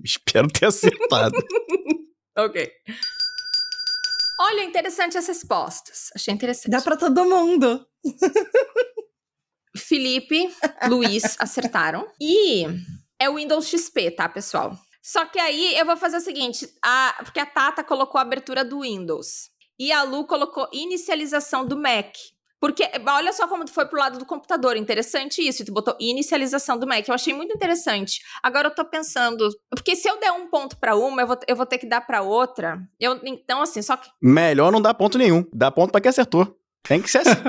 Speaker 2: *laughs*
Speaker 5: Espero ter acertado. *laughs*
Speaker 2: ok. Olha, interessante as respostas. Achei interessante.
Speaker 7: Dá para todo mundo. *laughs*
Speaker 2: Felipe, Luiz acertaram. E é o Windows XP, tá, pessoal? Só que aí eu vou fazer o seguinte, a, porque a Tata colocou a abertura do Windows e a Lu colocou inicialização do Mac. Porque olha só como tu foi pro lado do computador, interessante isso. Tu botou inicialização do Mac, eu achei muito interessante. Agora eu tô pensando, porque se eu der um ponto para uma, eu vou, eu vou ter que dar para outra. Eu, então assim, só que
Speaker 5: melhor não dar ponto nenhum. Dá ponto para quem acertou. Tem que ser assim. *laughs*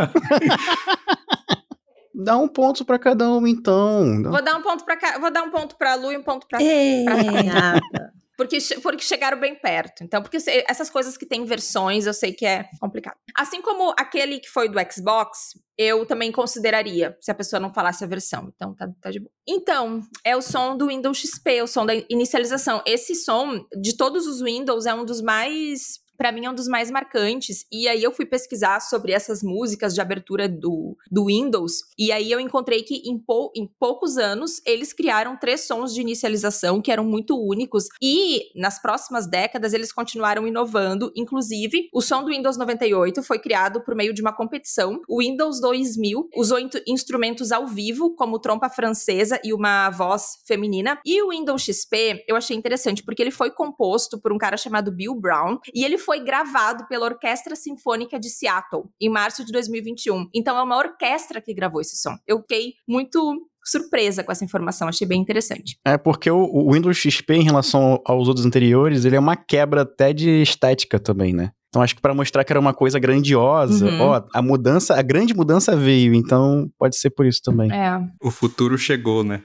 Speaker 5: Dá um ponto para cada um, então.
Speaker 2: Vou dar um ponto para vou dar um ponto para Lu e um ponto para pra... *laughs* Porque, porque chegaram bem perto. Então, porque essas coisas que têm versões, eu sei que é complicado. Assim como aquele que foi do Xbox, eu também consideraria, se a pessoa não falasse a versão. Então, tá, tá de boa. Então, é o som do Windows XP, o som da inicialização. Esse som, de todos os Windows, é um dos mais para mim é um dos mais marcantes. E aí eu fui pesquisar sobre essas músicas de abertura do, do Windows, e aí eu encontrei que em, pou, em poucos anos eles criaram três sons de inicialização que eram muito únicos, e nas próximas décadas eles continuaram inovando. Inclusive, o som do Windows 98 foi criado por meio de uma competição. O Windows 2000 usou instrumentos ao vivo, como trompa francesa e uma voz feminina. E o Windows XP eu achei interessante, porque ele foi composto por um cara chamado Bill Brown, e ele foi foi gravado pela Orquestra Sinfônica de Seattle em março de 2021. Então é uma orquestra que gravou esse som. Eu fiquei muito surpresa com essa informação, achei bem interessante.
Speaker 5: É porque o, o Windows XP em relação aos outros anteriores, ele é uma quebra até de estética também, né? Então acho que para mostrar que era uma coisa grandiosa, uhum. ó, a mudança, a grande mudança veio, então pode ser por isso também.
Speaker 2: É.
Speaker 4: O futuro chegou, né?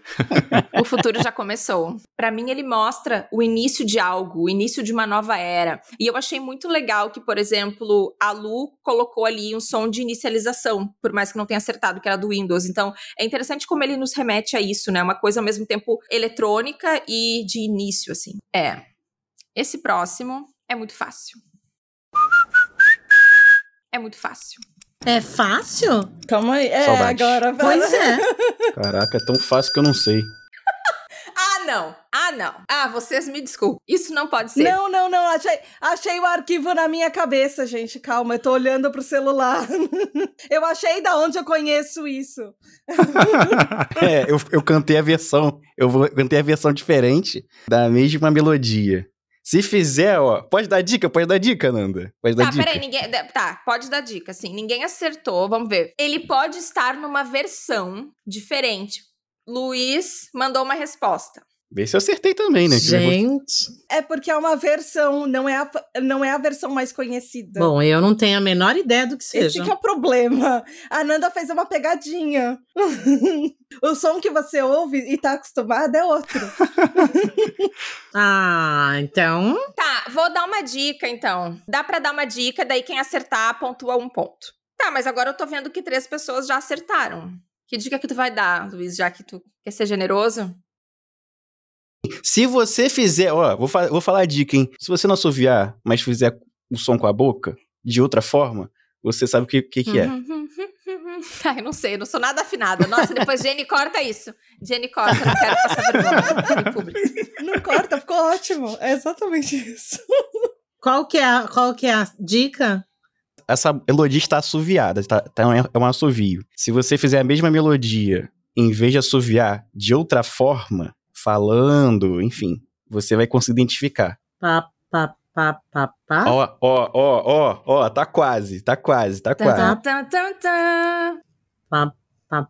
Speaker 2: o futuro já começou. Para mim ele mostra o início de algo, o início de uma nova era. E eu achei muito legal que, por exemplo, a Lu colocou ali um som de inicialização, por mais que não tenha acertado que era do Windows. Então é interessante como ele nos remete a isso, né? Uma coisa ao mesmo tempo eletrônica e de início, assim. É. Esse próximo é muito fácil. É muito fácil.
Speaker 6: É fácil?
Speaker 7: Calma aí. É, Saudade. agora.
Speaker 6: Pois é. *laughs*
Speaker 5: Caraca, é tão fácil que eu não sei. *laughs*
Speaker 2: ah, não. Ah, não. Ah, vocês me desculpem. Isso não pode ser.
Speaker 7: Não, não, não. Achei, achei o arquivo na minha cabeça, gente. Calma, eu tô olhando pro celular. *laughs* eu achei da onde eu conheço isso.
Speaker 5: é, eu, eu cantei a versão. Eu cantei a versão diferente da mesma melodia. Se fizer, ó, pode dar dica, pode dar dica, Nanda. Pode dar
Speaker 2: Tá,
Speaker 5: dica.
Speaker 2: peraí, ninguém. Tá, pode dar dica, assim. Ninguém acertou, vamos ver. Ele pode estar numa versão diferente. Luiz mandou uma resposta.
Speaker 5: Vê se eu acertei também, né?
Speaker 6: Gente.
Speaker 7: É porque é uma versão, não é a, não é a versão mais conhecida.
Speaker 6: Bom, eu não tenho a menor ideia do que
Speaker 7: Esse
Speaker 6: seja.
Speaker 7: que é o problema. A Nanda fez uma pegadinha. *laughs* o som que você ouve e tá acostumada é outro. *laughs*
Speaker 6: Ah, então.
Speaker 2: Tá, vou dar uma dica então. Dá pra dar uma dica, daí quem acertar pontua um ponto. Tá, mas agora eu tô vendo que três pessoas já acertaram. Que dica que tu vai dar, Luiz, já que tu quer ser generoso?
Speaker 5: Se você fizer, ó, vou, fa- vou falar a dica, hein? Se você não assoviar, mas fizer o som com a boca, de outra forma, você sabe o que, que, que é. *laughs*
Speaker 2: Ai, não sei, eu não sou nada afinada. Nossa, depois Jenny corta isso. Jenny corta, não quero passar vergonha em público.
Speaker 7: Não corta, ficou ótimo. É exatamente isso.
Speaker 6: Qual que é a, qual que é a dica?
Speaker 5: Essa melodia está assoviada, tá, tá, é um assovio. Se você fizer a mesma melodia, em vez de assoviar de outra forma, falando, enfim, você vai conseguir identificar.
Speaker 6: Pá, pá, pá, pá, pá.
Speaker 5: Ó, ó, ó, ó, ó, tá quase, tá quase, tá quase.
Speaker 6: Pá, pá,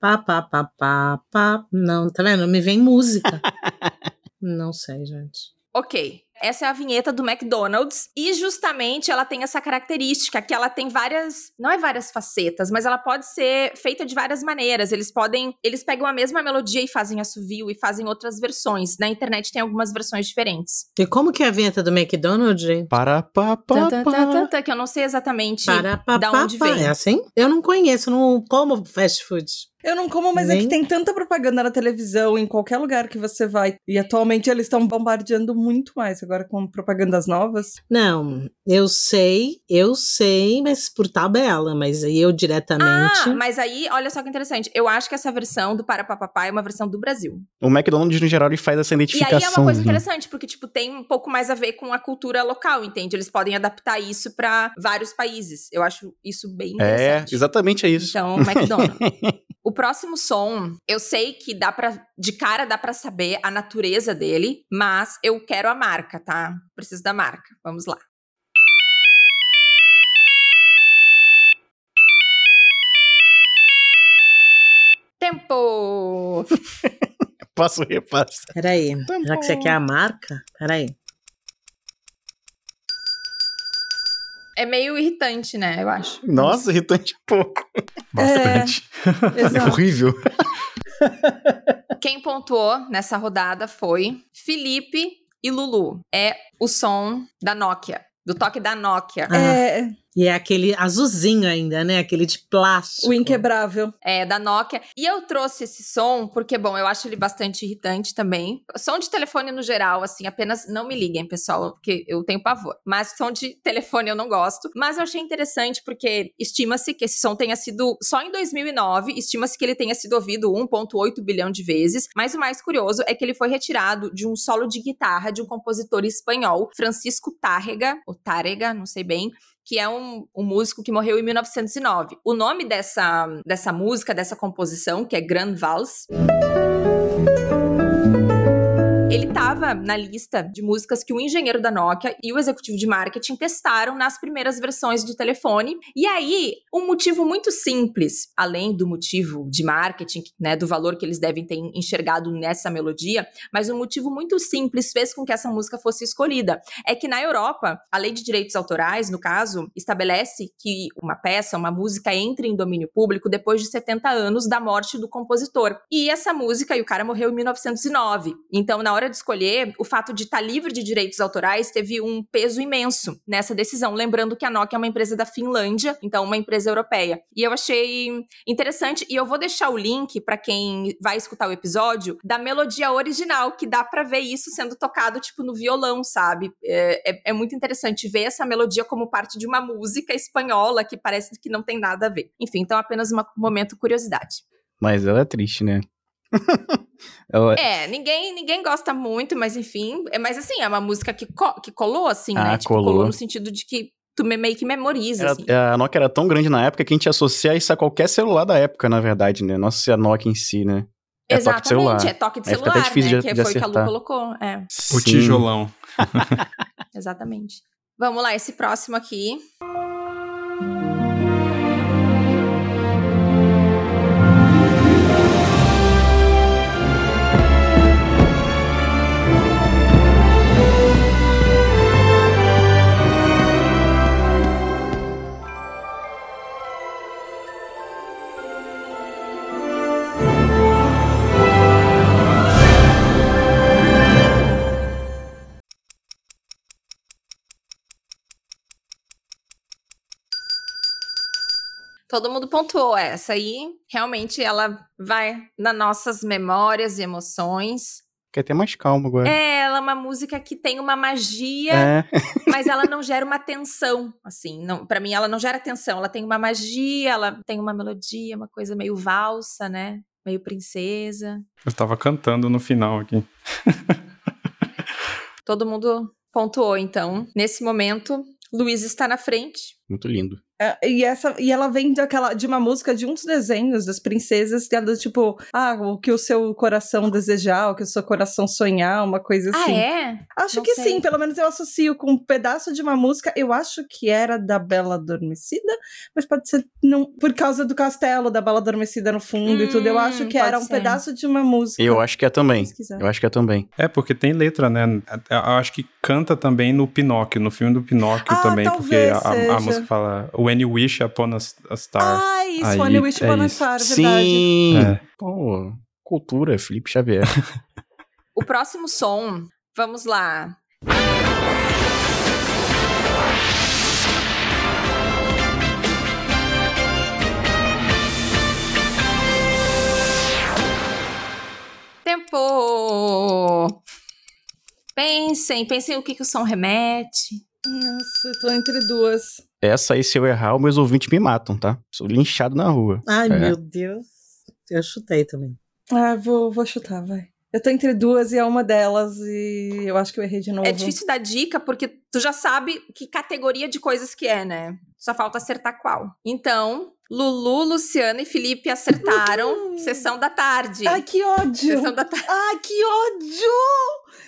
Speaker 6: pá, pá, pá, pá, pá. Não, tá vendo? Me vem música. *laughs* não sei, gente.
Speaker 2: Ok. Essa é a vinheta do McDonald's e justamente ela tem essa característica que ela tem várias, não é várias facetas, mas ela pode ser feita de várias maneiras. Eles podem, eles pegam a mesma melodia e fazem assovio e fazem outras versões. Na internet tem algumas versões diferentes.
Speaker 6: E como que é a vinheta do McDonald's, gente?
Speaker 5: Para,
Speaker 2: tan, tan, tan, que eu não sei exatamente
Speaker 6: Para, pá,
Speaker 2: da onde vem.
Speaker 6: É assim? Eu não conheço, não como fast food.
Speaker 7: Eu não como, mas é
Speaker 6: Nem-
Speaker 7: que tem tanta propaganda na televisão, em qualquer lugar que você vai. E atualmente eles estão bombardeando muito mais agora com propagandas novas.
Speaker 6: Não, eu sei, eu sei, mas por tabela, mas aí eu diretamente.
Speaker 2: Ah, mas aí, olha só que interessante. Eu acho que essa versão do Para Papapá é uma versão do Brasil.
Speaker 5: O McDonald's, no geral, ele faz essa
Speaker 2: E
Speaker 5: identificação.
Speaker 2: aí é uma coisa
Speaker 5: né?
Speaker 2: interessante, porque, tipo, tem um pouco mais a ver com a cultura local, entende? Eles podem adaptar isso pra vários países. Eu acho isso bem
Speaker 5: É,
Speaker 2: interessante.
Speaker 5: exatamente é isso.
Speaker 2: Então, McDonald's. *laughs* o próximo som, eu sei que dá para de cara dá pra saber a natureza dele, mas eu quero a marca, tá? Preciso da marca. Vamos lá. Tempo! *laughs*
Speaker 5: Passo repasso.
Speaker 6: Peraí, já que você quer a marca, peraí.
Speaker 2: É meio irritante, né? Eu acho.
Speaker 5: Nossa, irritante um pouco. *laughs*
Speaker 4: Bastante.
Speaker 5: É
Speaker 7: Exato.
Speaker 5: horrível. *laughs*
Speaker 2: Quem pontuou nessa rodada foi Felipe e Lulu. É o som da Nokia, do toque da Nokia.
Speaker 6: Ah.
Speaker 7: É,
Speaker 6: E é aquele azulzinho ainda, né? Aquele de plástico.
Speaker 7: o inquebrável.
Speaker 2: É, da Nokia. E eu trouxe esse som porque, bom, eu acho ele bastante irritante também. Som de telefone no geral, assim, apenas não me liguem, pessoal, porque eu tenho pavor. Mas som de telefone eu não gosto. Mas eu achei interessante porque estima-se que esse som tenha sido, só em 2009, estima-se que ele tenha sido ouvido 1,8 bilhão de vezes. Mas o mais curioso é que ele foi retirado de um solo de guitarra de um compositor espanhol, Francisco Tárrega, ou Tárrega, não sei bem, que é um, um músico que morreu em 1909. O nome dessa, dessa música, dessa composição, que é Grand Vals. Ele estava na lista de músicas que o engenheiro da Nokia e o executivo de marketing testaram nas primeiras versões de telefone. E aí, um motivo muito simples, além do motivo de marketing, né, do valor que eles devem ter enxergado nessa melodia, mas um motivo muito simples fez com que essa música fosse escolhida. É que na Europa, a lei de direitos autorais, no caso, estabelece que uma peça, uma música entre em domínio público depois de 70 anos da morte do compositor. E essa música, e o cara morreu em 1909. Então, na hora de escolher, o fato de estar livre de direitos autorais teve um peso imenso nessa decisão. Lembrando que a Nokia é uma empresa da Finlândia, então uma empresa europeia. E eu achei interessante, e eu vou deixar o link para quem vai escutar o episódio da melodia original, que dá para ver isso sendo tocado, tipo, no violão, sabe? É, é, é muito interessante ver essa melodia como parte de uma música espanhola que parece que não tem nada a ver. Enfim, então apenas um momento curiosidade.
Speaker 5: Mas ela é triste, né? *laughs*
Speaker 2: É, ninguém, ninguém gosta muito, mas enfim. É, mas assim, é uma música que, co- que colou, assim,
Speaker 5: Ah,
Speaker 2: né? Tipo,
Speaker 5: colou.
Speaker 2: no sentido de que tu me- meio que memoriza,
Speaker 5: Era-
Speaker 2: assim.
Speaker 5: a Nokia era tão grande na época que a gente associa isso a qualquer celular da época, na verdade, né? Não associa a Nokia em si, né? É toque de celular.
Speaker 2: Exatamente, é toque de
Speaker 5: Aí fica até
Speaker 2: celular,
Speaker 5: difícil
Speaker 2: né?
Speaker 5: de-
Speaker 2: que
Speaker 5: de
Speaker 2: foi o que a Lu colocou. É,
Speaker 4: O tijolão. *laughs* *laughs*
Speaker 2: exatamente. Vamos lá, esse próximo aqui. Todo mundo pontuou essa aí. Realmente ela vai nas nossas memórias e emoções.
Speaker 5: Quer ter mais calma agora.
Speaker 2: É, ela é uma música que tem uma magia,
Speaker 5: É. *laughs*
Speaker 2: mas ela não gera uma tensão, assim. Não, para mim ela não gera tensão, ela tem uma magia, ela tem uma melodia, uma coisa meio valsa, né? Meio princesa.
Speaker 4: Eu tava cantando no final aqui.
Speaker 2: Todo mundo pontuou, então. Nesse momento, Luiz está na frente.
Speaker 5: Muito lindo.
Speaker 7: É, e, essa, e ela vem daquela, de uma música de um dos desenhos das princesas, que é do tipo, ah, o que o seu coração desejar, o que o seu coração sonhar, uma coisa
Speaker 2: Ah,
Speaker 7: assim.
Speaker 2: é?
Speaker 7: Acho
Speaker 2: Não
Speaker 7: que
Speaker 2: sei.
Speaker 7: sim, pelo menos eu associo com um pedaço de uma música, eu acho que era da Bela Adormecida, mas pode ser não, por causa do castelo da Bela Adormecida no fundo e tudo, eu
Speaker 2: Hum,
Speaker 7: acho que
Speaker 2: pode
Speaker 7: era um
Speaker 2: ser.
Speaker 7: pedaço de uma música.
Speaker 5: Eu acho que é também. Eu acho que é também.
Speaker 4: É, porque tem letra, né? Eu acho que canta também no Pinóquio, no filme do Pinóquio
Speaker 7: Ah,
Speaker 4: também, porque a, a- música fala When you wish upon a, a star.
Speaker 7: Ah, isso,
Speaker 4: Aí,
Speaker 7: One Wish
Speaker 4: é
Speaker 7: Upon a. Star, verdade.
Speaker 5: Sim.
Speaker 4: É.
Speaker 5: Pô, cultura, Felipe Xavier. *laughs*
Speaker 2: O próximo som, vamos lá. Tempo! Pensem, pensem o que, que o som remete.
Speaker 7: Nossa, eu tô entre duas.
Speaker 5: Essa aí, se eu errar, os meus ouvintes me matam, tá? Sou linchado na rua.
Speaker 6: Ai,
Speaker 5: É.
Speaker 6: meu Deus. Eu chutei também.
Speaker 7: Ah, vou, vou chutar, vai. Eu tô entre duas e é uma delas e eu acho que eu errei de novo.
Speaker 2: É difícil dar dica porque tu já sabe que categoria de coisas que é, né? Só falta acertar qual. Então, Lulu, Luciana e Felipe acertaram. Sessão da tarde.
Speaker 7: Ai, que ódio!
Speaker 2: Sessão da tarde.
Speaker 7: Ai, que ódio!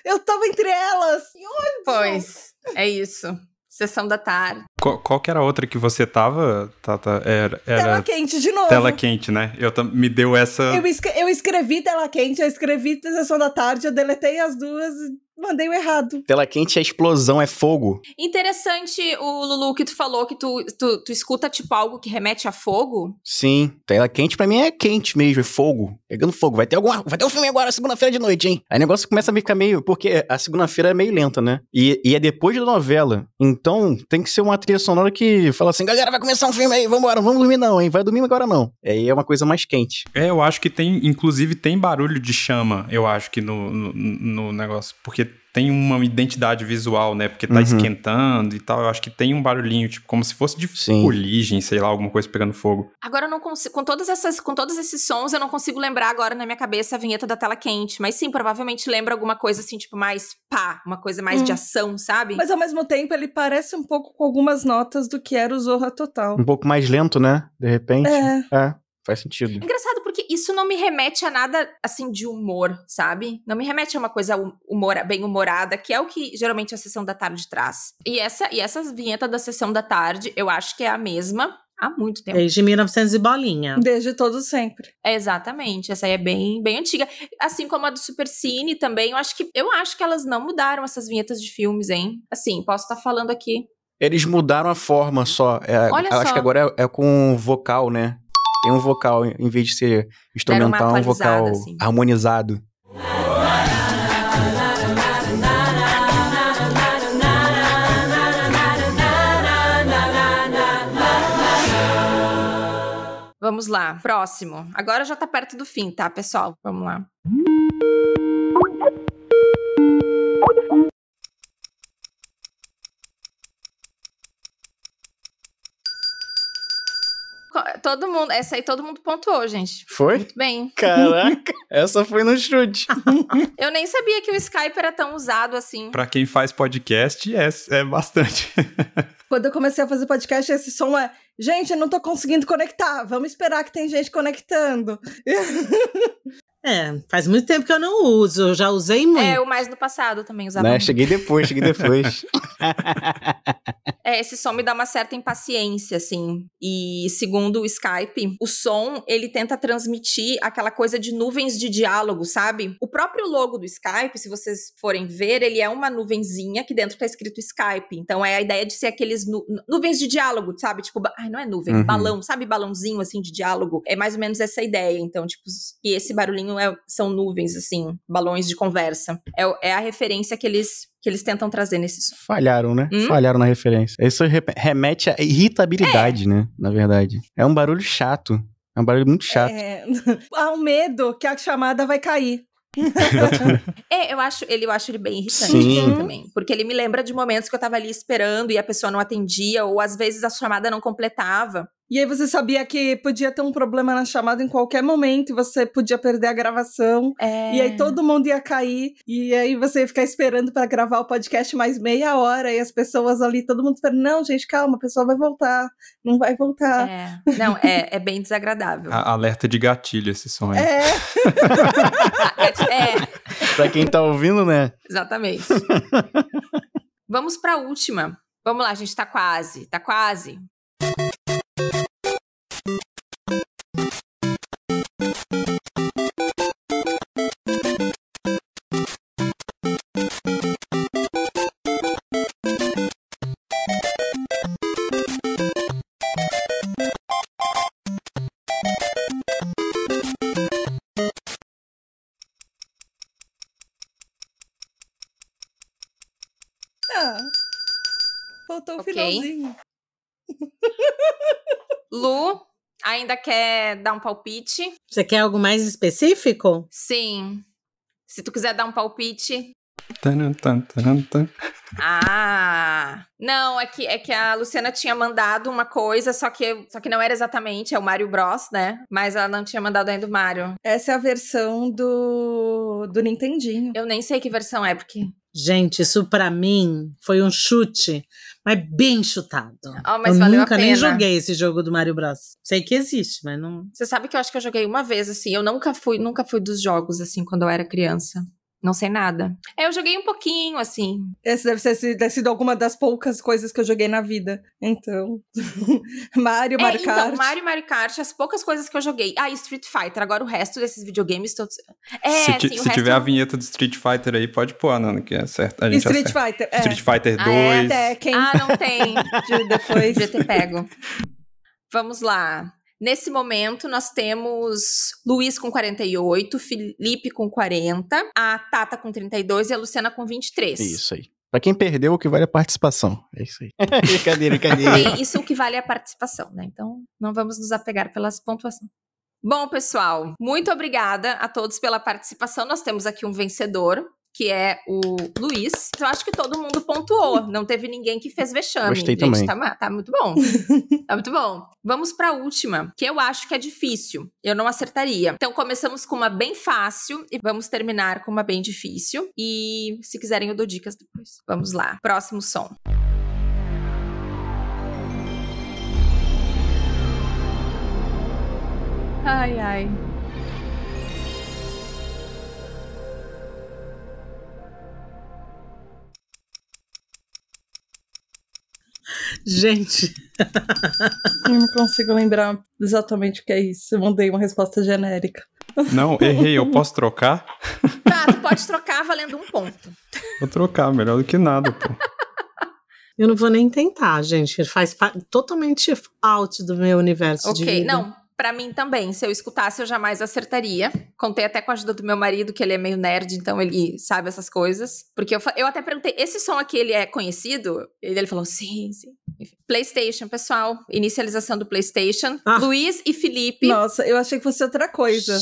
Speaker 7: Eu tava entre elas! Que ódio!
Speaker 2: Pois, é isso. Sessão da tarde.
Speaker 4: Qual, qual que era a outra que você tava, Tata? Era, era
Speaker 7: Tela quente de novo.
Speaker 4: tela quente, né? Eu me deu essa.
Speaker 7: Eu, escre- eu escrevi tela quente, eu escrevi sessão da tarde, eu deletei as duas e mandei o errado.
Speaker 5: Tela quente é explosão, é fogo.
Speaker 2: Interessante o Lulu que tu falou que tu, tu, tu escuta tipo algo que remete a fogo.
Speaker 5: Sim, tela quente pra mim é quente mesmo, é fogo. Pegando fogo. Vai ter alguma. Vai ter um filme agora, segunda-feira de noite, hein? Aí o negócio começa a ficar meio. Porque a segunda-feira é meio lenta, né? E, e é depois da novela. Então tem que ser uma trilha sonora que fala assim: galera, vai começar um filme aí, vambora, não vamos dormir não, hein? Vai dormir agora não. Aí é uma coisa mais quente.
Speaker 4: É, eu acho que tem, inclusive tem barulho de chama, eu acho que no, no, no negócio, porque tem uma identidade visual, né? Porque tá
Speaker 5: Uhum.
Speaker 4: esquentando e tal, eu acho que tem um barulhinho, tipo, como se fosse de
Speaker 5: Sim.
Speaker 4: fuligem, sei lá, alguma coisa pegando fogo.
Speaker 2: Agora eu não consigo. Com todas essas, com todos esses sons, eu não consigo lembrar agora na minha cabeça a vinheta da tela quente. Mas sim, provavelmente lembra alguma coisa assim, tipo, mais pá, uma coisa mais de
Speaker 7: Hum.
Speaker 2: ação, sabe?
Speaker 7: Mas ao mesmo tempo, ele parece um pouco com algumas notas do que era o Zorra Total.
Speaker 5: Um pouco mais lento, né? De repente.
Speaker 7: É.
Speaker 5: É, faz sentido.
Speaker 2: Engraçado porque isso não me remete a nada assim de humor, sabe? Não me remete a uma coisa hum- humor, bem humorada, que é o que geralmente a sessão da tarde traz. E essa e essa vinheta da sessão da tarde, eu acho que é a mesma há muito tempo.
Speaker 6: Desde 1900 e bolinha.
Speaker 7: Desde todo sempre.
Speaker 2: É, exatamente, essa aí é bem bem antiga, assim como a do Super Cine também. Eu acho que eu acho que elas não mudaram essas vinhetas de filmes, hein? Assim, posso estar falando aqui.
Speaker 5: Eles mudaram a forma só. É,
Speaker 2: Olha
Speaker 5: eu acho
Speaker 2: só.
Speaker 5: que agora é, é com vocal, né? Tem um vocal, em vez de ser instrumental, é um vocal
Speaker 2: assim.
Speaker 5: harmonizado.
Speaker 2: Vamos lá, próximo. Agora já tá perto do fim, tá, pessoal? Vamos lá. Todo mundo, essa aí todo mundo pontuou, gente.
Speaker 5: Foi?
Speaker 2: Muito bem.
Speaker 5: Caraca, *laughs* essa foi no chute. *laughs*
Speaker 2: Eu nem sabia que o Skype era tão usado assim.
Speaker 4: Pra quem faz podcast, é, é bastante. *laughs*
Speaker 7: Quando eu comecei a fazer podcast, esse som é Gente, eu não tô conseguindo conectar. Vamos esperar que tem gente conectando. *laughs*
Speaker 6: É, faz muito tempo que eu não uso, eu já usei muito.
Speaker 2: É, o mais no passado também usava.
Speaker 5: Né?
Speaker 2: muito.
Speaker 5: Cheguei depois, cheguei depois. *laughs*
Speaker 2: É, esse som me dá uma certa impaciência, assim. E segundo o Skype, o som, ele tenta transmitir aquela coisa de nuvens de diálogo, sabe? O próprio logo do Skype, se vocês forem ver, ele é uma nuvenzinha que dentro tá escrito Skype. Então é a ideia de ser aqueles nu- nuvens de diálogo, sabe? Tipo, ai, não é nuvem,
Speaker 5: Uhum.
Speaker 2: balão, sabe balãozinho assim de diálogo? É mais ou menos essa ideia. Então, tipo, e esse barulhinho é- são nuvens assim, balões de conversa. É, é a referência que eles que eles tentam trazer nesse som.
Speaker 5: Falharam, né?
Speaker 2: Hum?
Speaker 5: Falharam na referência. Isso re- remete à irritabilidade, né? Na verdade. É um barulho chato. É um barulho muito chato.
Speaker 7: É, *laughs* há um medo que a chamada vai cair. *laughs*
Speaker 2: É, eu acho ele, eu acho ele bem irritante
Speaker 5: Sim.
Speaker 2: também. Porque ele me lembra de momentos que eu tava ali esperando e a pessoa não atendia, ou às vezes a chamada não completava.
Speaker 7: E aí você sabia que podia ter um problema na chamada em qualquer momento, e você podia perder a gravação.
Speaker 2: É...
Speaker 7: E aí todo mundo ia cair, e aí você ia ficar esperando pra gravar o podcast mais meia hora, e as pessoas ali, todo mundo esperando, não, gente, calma, a pessoa vai voltar, não vai voltar.
Speaker 2: É. Não, é, é bem desagradável.
Speaker 4: A- alerta de gatilho esse som aí.
Speaker 7: É,
Speaker 2: É, *laughs* é,
Speaker 5: Pra quem tá ouvindo, né?
Speaker 2: exatamente. Vamos pra última. Vamos lá, a gente tá quase, tá quase. Quer dar um palpite?
Speaker 6: Você quer algo mais específico?
Speaker 2: Sim. Se tu quiser dar um palpite. Ah! Não, é que, é que a Luciana tinha mandado uma coisa, só que, só que não era exatamente, é o Mario Bros, né? Mas ela não tinha mandado ainda o Mario.
Speaker 7: Essa é a versão do, do Nintendinho.
Speaker 2: Eu nem sei que versão é, porque.
Speaker 6: Gente, isso pra mim foi um chute, mas bem chutado.
Speaker 2: Oh, mas
Speaker 6: eu
Speaker 2: valeu a
Speaker 6: nunca nem
Speaker 2: pena.
Speaker 6: joguei esse jogo do Mario Bros. Sei que existe, mas não.
Speaker 2: Você sabe que eu acho que eu joguei uma vez, assim. Eu nunca fui, nunca fui dos jogos, assim, quando eu era criança. Não sei nada. É, eu joguei um pouquinho, assim.
Speaker 7: Esse deve ser se- ter sido alguma das poucas coisas que eu joguei na vida. Então, *laughs* Mario,
Speaker 2: É,
Speaker 7: Mario
Speaker 2: então,
Speaker 7: Kart.
Speaker 2: Mario e Mario Kart, as poucas coisas que eu joguei. Ah, e Street Fighter. Agora o resto desses videogames todos. É,
Speaker 4: se ti-
Speaker 2: sim, o
Speaker 4: se
Speaker 2: resto
Speaker 4: tiver a
Speaker 2: eu-
Speaker 4: vinheta do Street Fighter aí, pode pôr, Nana, que é certo. A
Speaker 7: E
Speaker 4: gente
Speaker 7: Street
Speaker 4: acerta.
Speaker 7: Fighter. É,
Speaker 4: Street Fighter
Speaker 2: Ah,
Speaker 4: 2.
Speaker 2: é?
Speaker 7: Tekken.
Speaker 2: Ah, não tem. *laughs*
Speaker 7: de- depois.
Speaker 2: Devia ter pego. Vamos lá. Nesse momento, nós temos Luiz com 48, Felipe com 40, a Tata com 32 e a Luciana com 23.
Speaker 5: Isso aí. Pra quem perdeu, o que vale é a participação. É isso aí. *laughs* brincadeira, brincadeira.
Speaker 2: Isso é o que vale a participação, né? Então, não vamos nos apegar pelas pontuações. Bom, pessoal, muito obrigada a todos pela participação. Nós temos aqui um vencedor, que é o Luiz. Eu acho que todo mundo pontuou. Não teve ninguém que fez vexame.
Speaker 5: Gostei
Speaker 2: Gente,
Speaker 5: também.
Speaker 2: Tá, tá muito bom. *laughs* tá muito bom. Vamos pra última, que eu acho que é difícil. Eu não acertaria. Então, começamos com uma bem fácil e vamos terminar com uma bem difícil. E se quiserem, eu dou dicas depois. Vamos lá. Próximo som. Ai, ai.
Speaker 6: Gente,
Speaker 7: Eu não consigo lembrar exatamente o que é isso. Eu mandei uma resposta genérica.
Speaker 4: Não, errei, eu posso trocar?
Speaker 2: Tá, tu pode trocar valendo um ponto.
Speaker 4: Vou trocar, melhor do que nada, pô.
Speaker 6: eu não vou nem tentar, gente. Faz totalmente out do meu universo de
Speaker 2: Ok, não. Pra mim também, se eu escutasse, eu jamais acertaria. Contei até com a ajuda do meu marido, que ele é meio nerd, então ele sabe essas coisas. Porque eu, eu até perguntei, esse som aqui, ele é conhecido? Ele, ele falou, sim, sim. Enfim. PlayStation, pessoal. Inicialização do PlayStation.
Speaker 6: Ah.
Speaker 2: Luiz e Felipe.
Speaker 7: Nossa, eu achei que fosse outra coisa.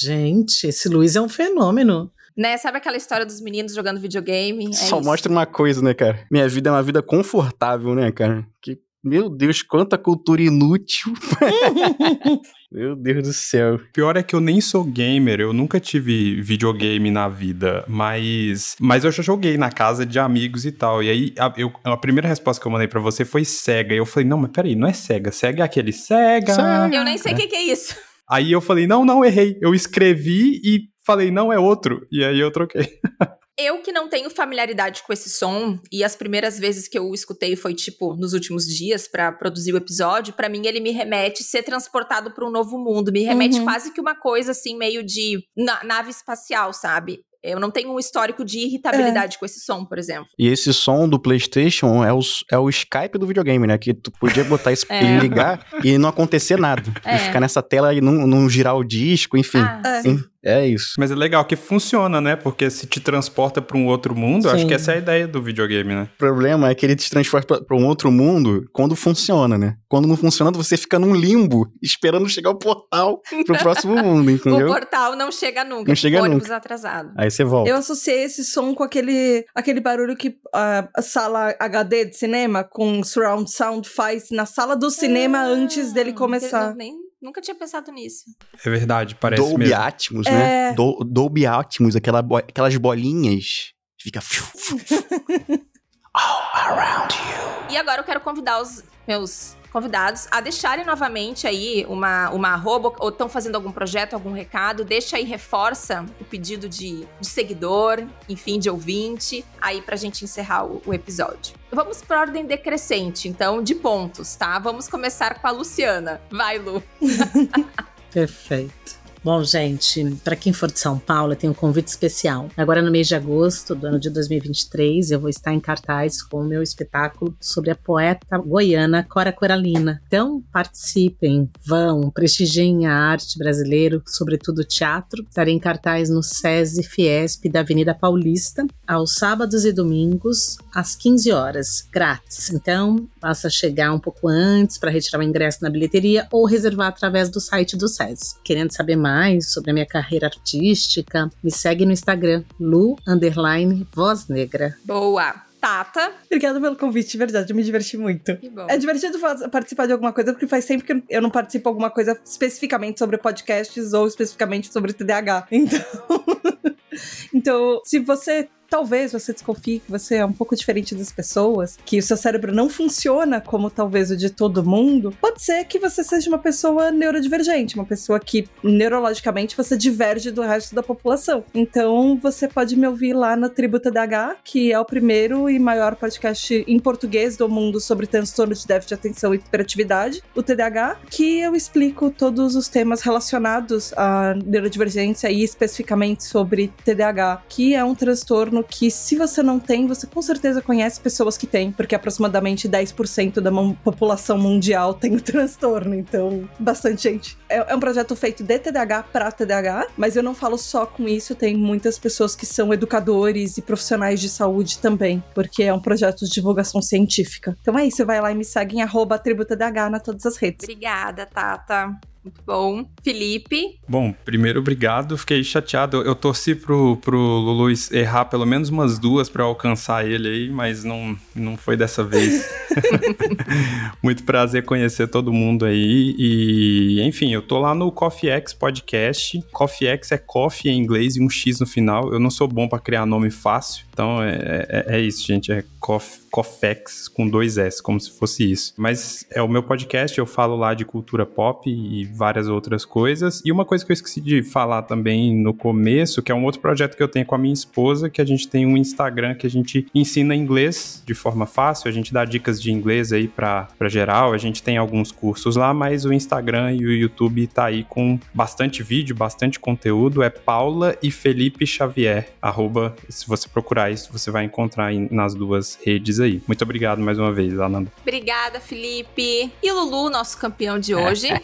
Speaker 6: Gente, esse Luiz é um fenômeno.
Speaker 2: Né? Sabe aquela história dos meninos jogando videogame? É
Speaker 5: Só
Speaker 2: isso.
Speaker 5: mostra uma coisa, né, cara? Minha vida é uma vida confortável, né, cara? Que Meu Deus, quanta cultura inútil. *laughs* Meu Deus do céu.
Speaker 4: Pior é que eu nem sou gamer, eu nunca tive videogame na vida, mas mas eu já joguei na casa de amigos e tal. E aí a, eu, a primeira resposta que eu mandei para você foi Sega. E eu falei: "Não, mas peraí, não é Sega. Sega é aquele Sega". Sega.
Speaker 2: Eu nem sei o é. que, que é isso.
Speaker 4: Aí eu falei: "Não, não, errei. Eu escrevi e falei: "Não, é outro". E aí eu troquei. *laughs*
Speaker 2: Eu que não tenho familiaridade com esse som, e as primeiras vezes que eu o escutei foi, tipo, nos últimos dias para produzir o episódio, para mim ele me remete ser transportado para um novo mundo. Me remete uhum. quase que uma coisa assim, meio de na nave espacial, sabe? Eu não tenho um histórico de irritabilidade é. com esse som, por exemplo.
Speaker 5: E esse som do PlayStation é o, é o Skype do videogame, né? Que tu podia botar isso é. e ligar e não acontecer nada. É. E ficar nessa tela e não, não girar o disco, enfim. Ah, é isso.
Speaker 4: Mas é legal que funciona, né? Porque se te transporta para um outro mundo, acho que essa é a ideia do videogame, né?
Speaker 5: O problema é que ele te transporta para um outro mundo quando funciona, né? Quando não funciona, você fica num limbo, esperando chegar o portal pro *laughs* próximo mundo, entendeu?
Speaker 2: o portal não chega nunca. Não chega ônibus nunca. atrasado.
Speaker 5: Aí você volta.
Speaker 7: Eu associei esse som com aquele, aquele barulho que a sala HD de cinema com surround sound faz na sala do cinema ah, antes dele começar.
Speaker 2: Eu nem Nunca tinha pensado nisso.
Speaker 4: É verdade, parece
Speaker 5: Dolby
Speaker 4: mesmo.
Speaker 5: Atmos, né? É... Do, Dolby Atmos, aquela bo aquelas bolinhas. Fica... *laughs*
Speaker 2: All around you. E agora eu quero convidar os meus convidados a deixarem novamente aí uma, uma arroba, ou estão fazendo algum projeto, algum recado, deixa aí, reforça o pedido de, de seguidor, enfim, de ouvinte, aí pra gente encerrar o, o episódio. Vamos por ordem decrescente, então, de pontos, tá? Vamos começar com a Luciana. Vai, Lu. *laughs*
Speaker 6: Perfeito. Bom, gente, para quem for de São Paulo, tenho um convite especial. Agora, no mês de agosto do ano de 2023, eu vou estar em cartaz com o meu espetáculo sobre a poeta goiana Cora Coralina. Então, participem, vão, prestigiem a arte brasileira, sobretudo o teatro. Estarei em cartaz no SESI Fiesp da Avenida Paulista, aos sábados e domingos, às 15 horas, grátis. Então, basta chegar um pouco antes para retirar o ingresso na bilheteria ou reservar através do site do SESI. Querendo saber mais, mais sobre a minha carreira artística, me segue no Instagram, Lu Underline Voz Negra.
Speaker 2: Boa! Tata.
Speaker 7: Obrigada pelo convite, de verdade, eu me diverti muito. Que bom. É divertido participar de alguma coisa, porque faz tempo que eu não participo de alguma coisa especificamente sobre podcasts ou especificamente sobre TDAH. Então. *laughs* então, se você talvez você desconfie que você é um pouco diferente das pessoas, que o seu cérebro não funciona como talvez o de todo mundo, pode ser que você seja uma pessoa neurodivergente, uma pessoa que neurologicamente você diverge do resto da população. Então você pode me ouvir lá na Tribo TDAH, que é o primeiro e maior podcast em português do mundo sobre transtorno de déficit de atenção e hiperatividade, o TDAH, que eu explico todos os temas relacionados à neurodivergência e especificamente sobre TDAH, que é um transtorno que, se você não tem, você com certeza conhece pessoas que têm, porque aproximadamente 10% da população mundial tem o *laughs* transtorno, então bastante gente. É, é um projeto feito de TDAH para TDAH, mas eu não falo só com isso, tem muitas pessoas que são educadores e profissionais de saúde também, porque é um projeto de divulgação científica. Então é isso, vai lá e me segue em arroba TDAH na todas as redes.
Speaker 2: Obrigada, Tata. Muito bom. Felipe?
Speaker 4: Bom, primeiro, obrigado. Fiquei chateado. Eu torci pro, pro Lulu errar pelo menos umas duas para alcançar ele aí, mas não, não foi dessa vez. *laughs* *laughs* Muito prazer conhecer todo mundo aí. E, enfim, eu tô lá no Coffee X Podcast. Coffee X é coffee em inglês e um X no final. Eu não sou bom para criar nome fácil. Então é, é, é isso, gente. É Cofex com dois S, como se fosse isso. Mas é o meu podcast, eu falo lá de cultura pop e várias outras coisas. E uma coisa que eu esqueci de falar também no começo, que é um outro projeto que eu tenho com a minha esposa, que a gente tem um Instagram que a gente ensina inglês de forma fácil, a gente dá dicas de inglês aí para geral, a gente tem alguns cursos lá, mas o Instagram e o YouTube tá aí com bastante vídeo, bastante conteúdo, é Paula e Felipe Xavier, arroba, se você procurar isso, você vai encontrar nas duas redes aí aí. Muito obrigado mais uma vez, Ananda.
Speaker 2: Obrigada, Felipe. E Lulu, nosso campeão de hoje. *laughs*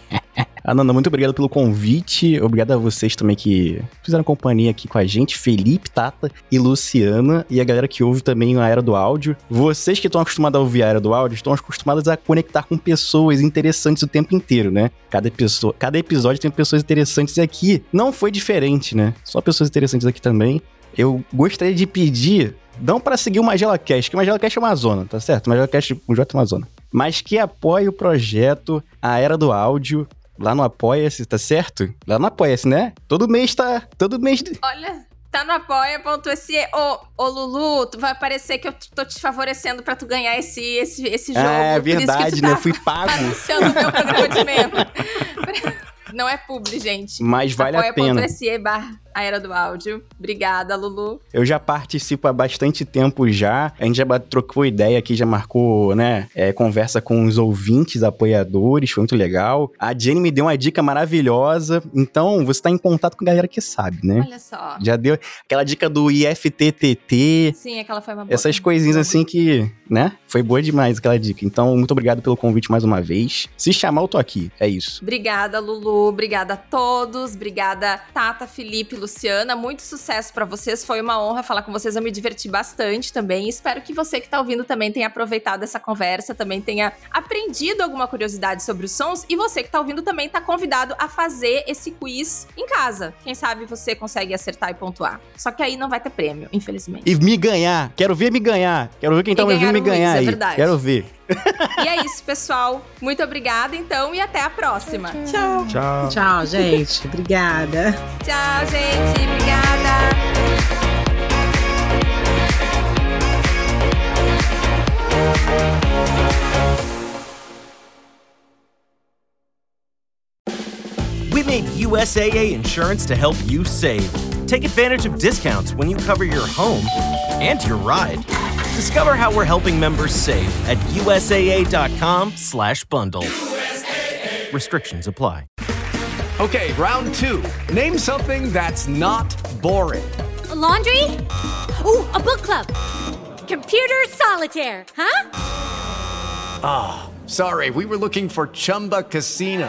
Speaker 5: Ananda, muito obrigado pelo convite. Obrigado a vocês também que fizeram companhia aqui com a gente. Felipe, Tata e Luciana. E a galera que ouve também a Era do Áudio. Vocês que estão acostumados a ouvir a Era do Áudio estão acostumados a conectar com pessoas interessantes o tempo inteiro, né? Cada, pessoa, cada episódio tem pessoas interessantes aqui. Não foi diferente, né? Só pessoas interessantes aqui também. Eu gostaria de pedir não para seguir o Magela Cash, que o Magela Cash é Amazona, tá certo? O Magela Cash, o J Amazona. mas que apoie o projeto A Era do Áudio lá no Apoia-se, tá certo? Lá no Apoia-se, né? Todo mês tá. Todo mês.
Speaker 2: Olha, tá no apoia.se. Ô, ô, Lulu, tu vai parecer que eu tô te favorecendo pra tu ganhar esse, esse, esse jogo.
Speaker 5: É
Speaker 2: isso que
Speaker 5: verdade, né?
Speaker 2: tá
Speaker 5: Eu fui pago.
Speaker 2: Anunciando o meu programa de. *laughs* Não é publi, gente.
Speaker 5: Mas vale a pena.
Speaker 2: Apoia.se barra a era do áudio. Obrigada, Lulu.
Speaker 5: Eu já participo há bastante tempo já. A gente já trocou ideia aqui, já marcou, né? é, conversa com os ouvintes, apoiadores, foi muito legal. A Jenny me deu uma dica maravilhosa. Então, você tá em contato com a galera que sabe, né?
Speaker 2: Olha só.
Speaker 5: Já deu aquela dica do IFTTT,
Speaker 2: Sim, aquela foi uma boa.
Speaker 5: essas coisinhas assim que, né? Foi boa demais aquela dica. Então, muito obrigado pelo convite mais uma vez. Se chamar, eu tô aqui. É isso.
Speaker 2: Obrigada, Lulu. Obrigada a todos. Obrigada, Tata, Felipe, Luciana. Muito sucesso pra vocês. Foi uma honra falar com vocês. Eu me diverti bastante também. Espero que você que tá ouvindo também tenha aproveitado essa conversa, também tenha aprendido alguma curiosidade sobre os sons. E você que tá ouvindo também tá convidado a fazer esse quiz em casa. Quem sabe você consegue acertar e pontuar. Só que aí não vai ter prêmio, infelizmente.
Speaker 5: E me ganhar. Quero ver me ganhar. Quero ver quem tá me ouvindo me
Speaker 2: ganhar Luiz, é
Speaker 5: aí.
Speaker 2: verdade.
Speaker 5: Quero ver.
Speaker 2: E é isso, pessoal. Muito obrigada, então, e até a próxima.
Speaker 7: Tchau.
Speaker 4: Tchau.
Speaker 6: Tchau, gente. Obrigada.
Speaker 2: Tchau, gente. Obrigada.
Speaker 8: We made USAA insurance to help you save. Take advantage of discounts when you cover your home and your ride. Discover how we're helping members save at usaa.com/bundle. Restrictions apply.
Speaker 9: Okay, round two. Name something that's not boring.
Speaker 10: laundry? Ooh, a book club. Computer solitaire, huh?
Speaker 9: Ah, sorry, we were looking for Chumba Casino.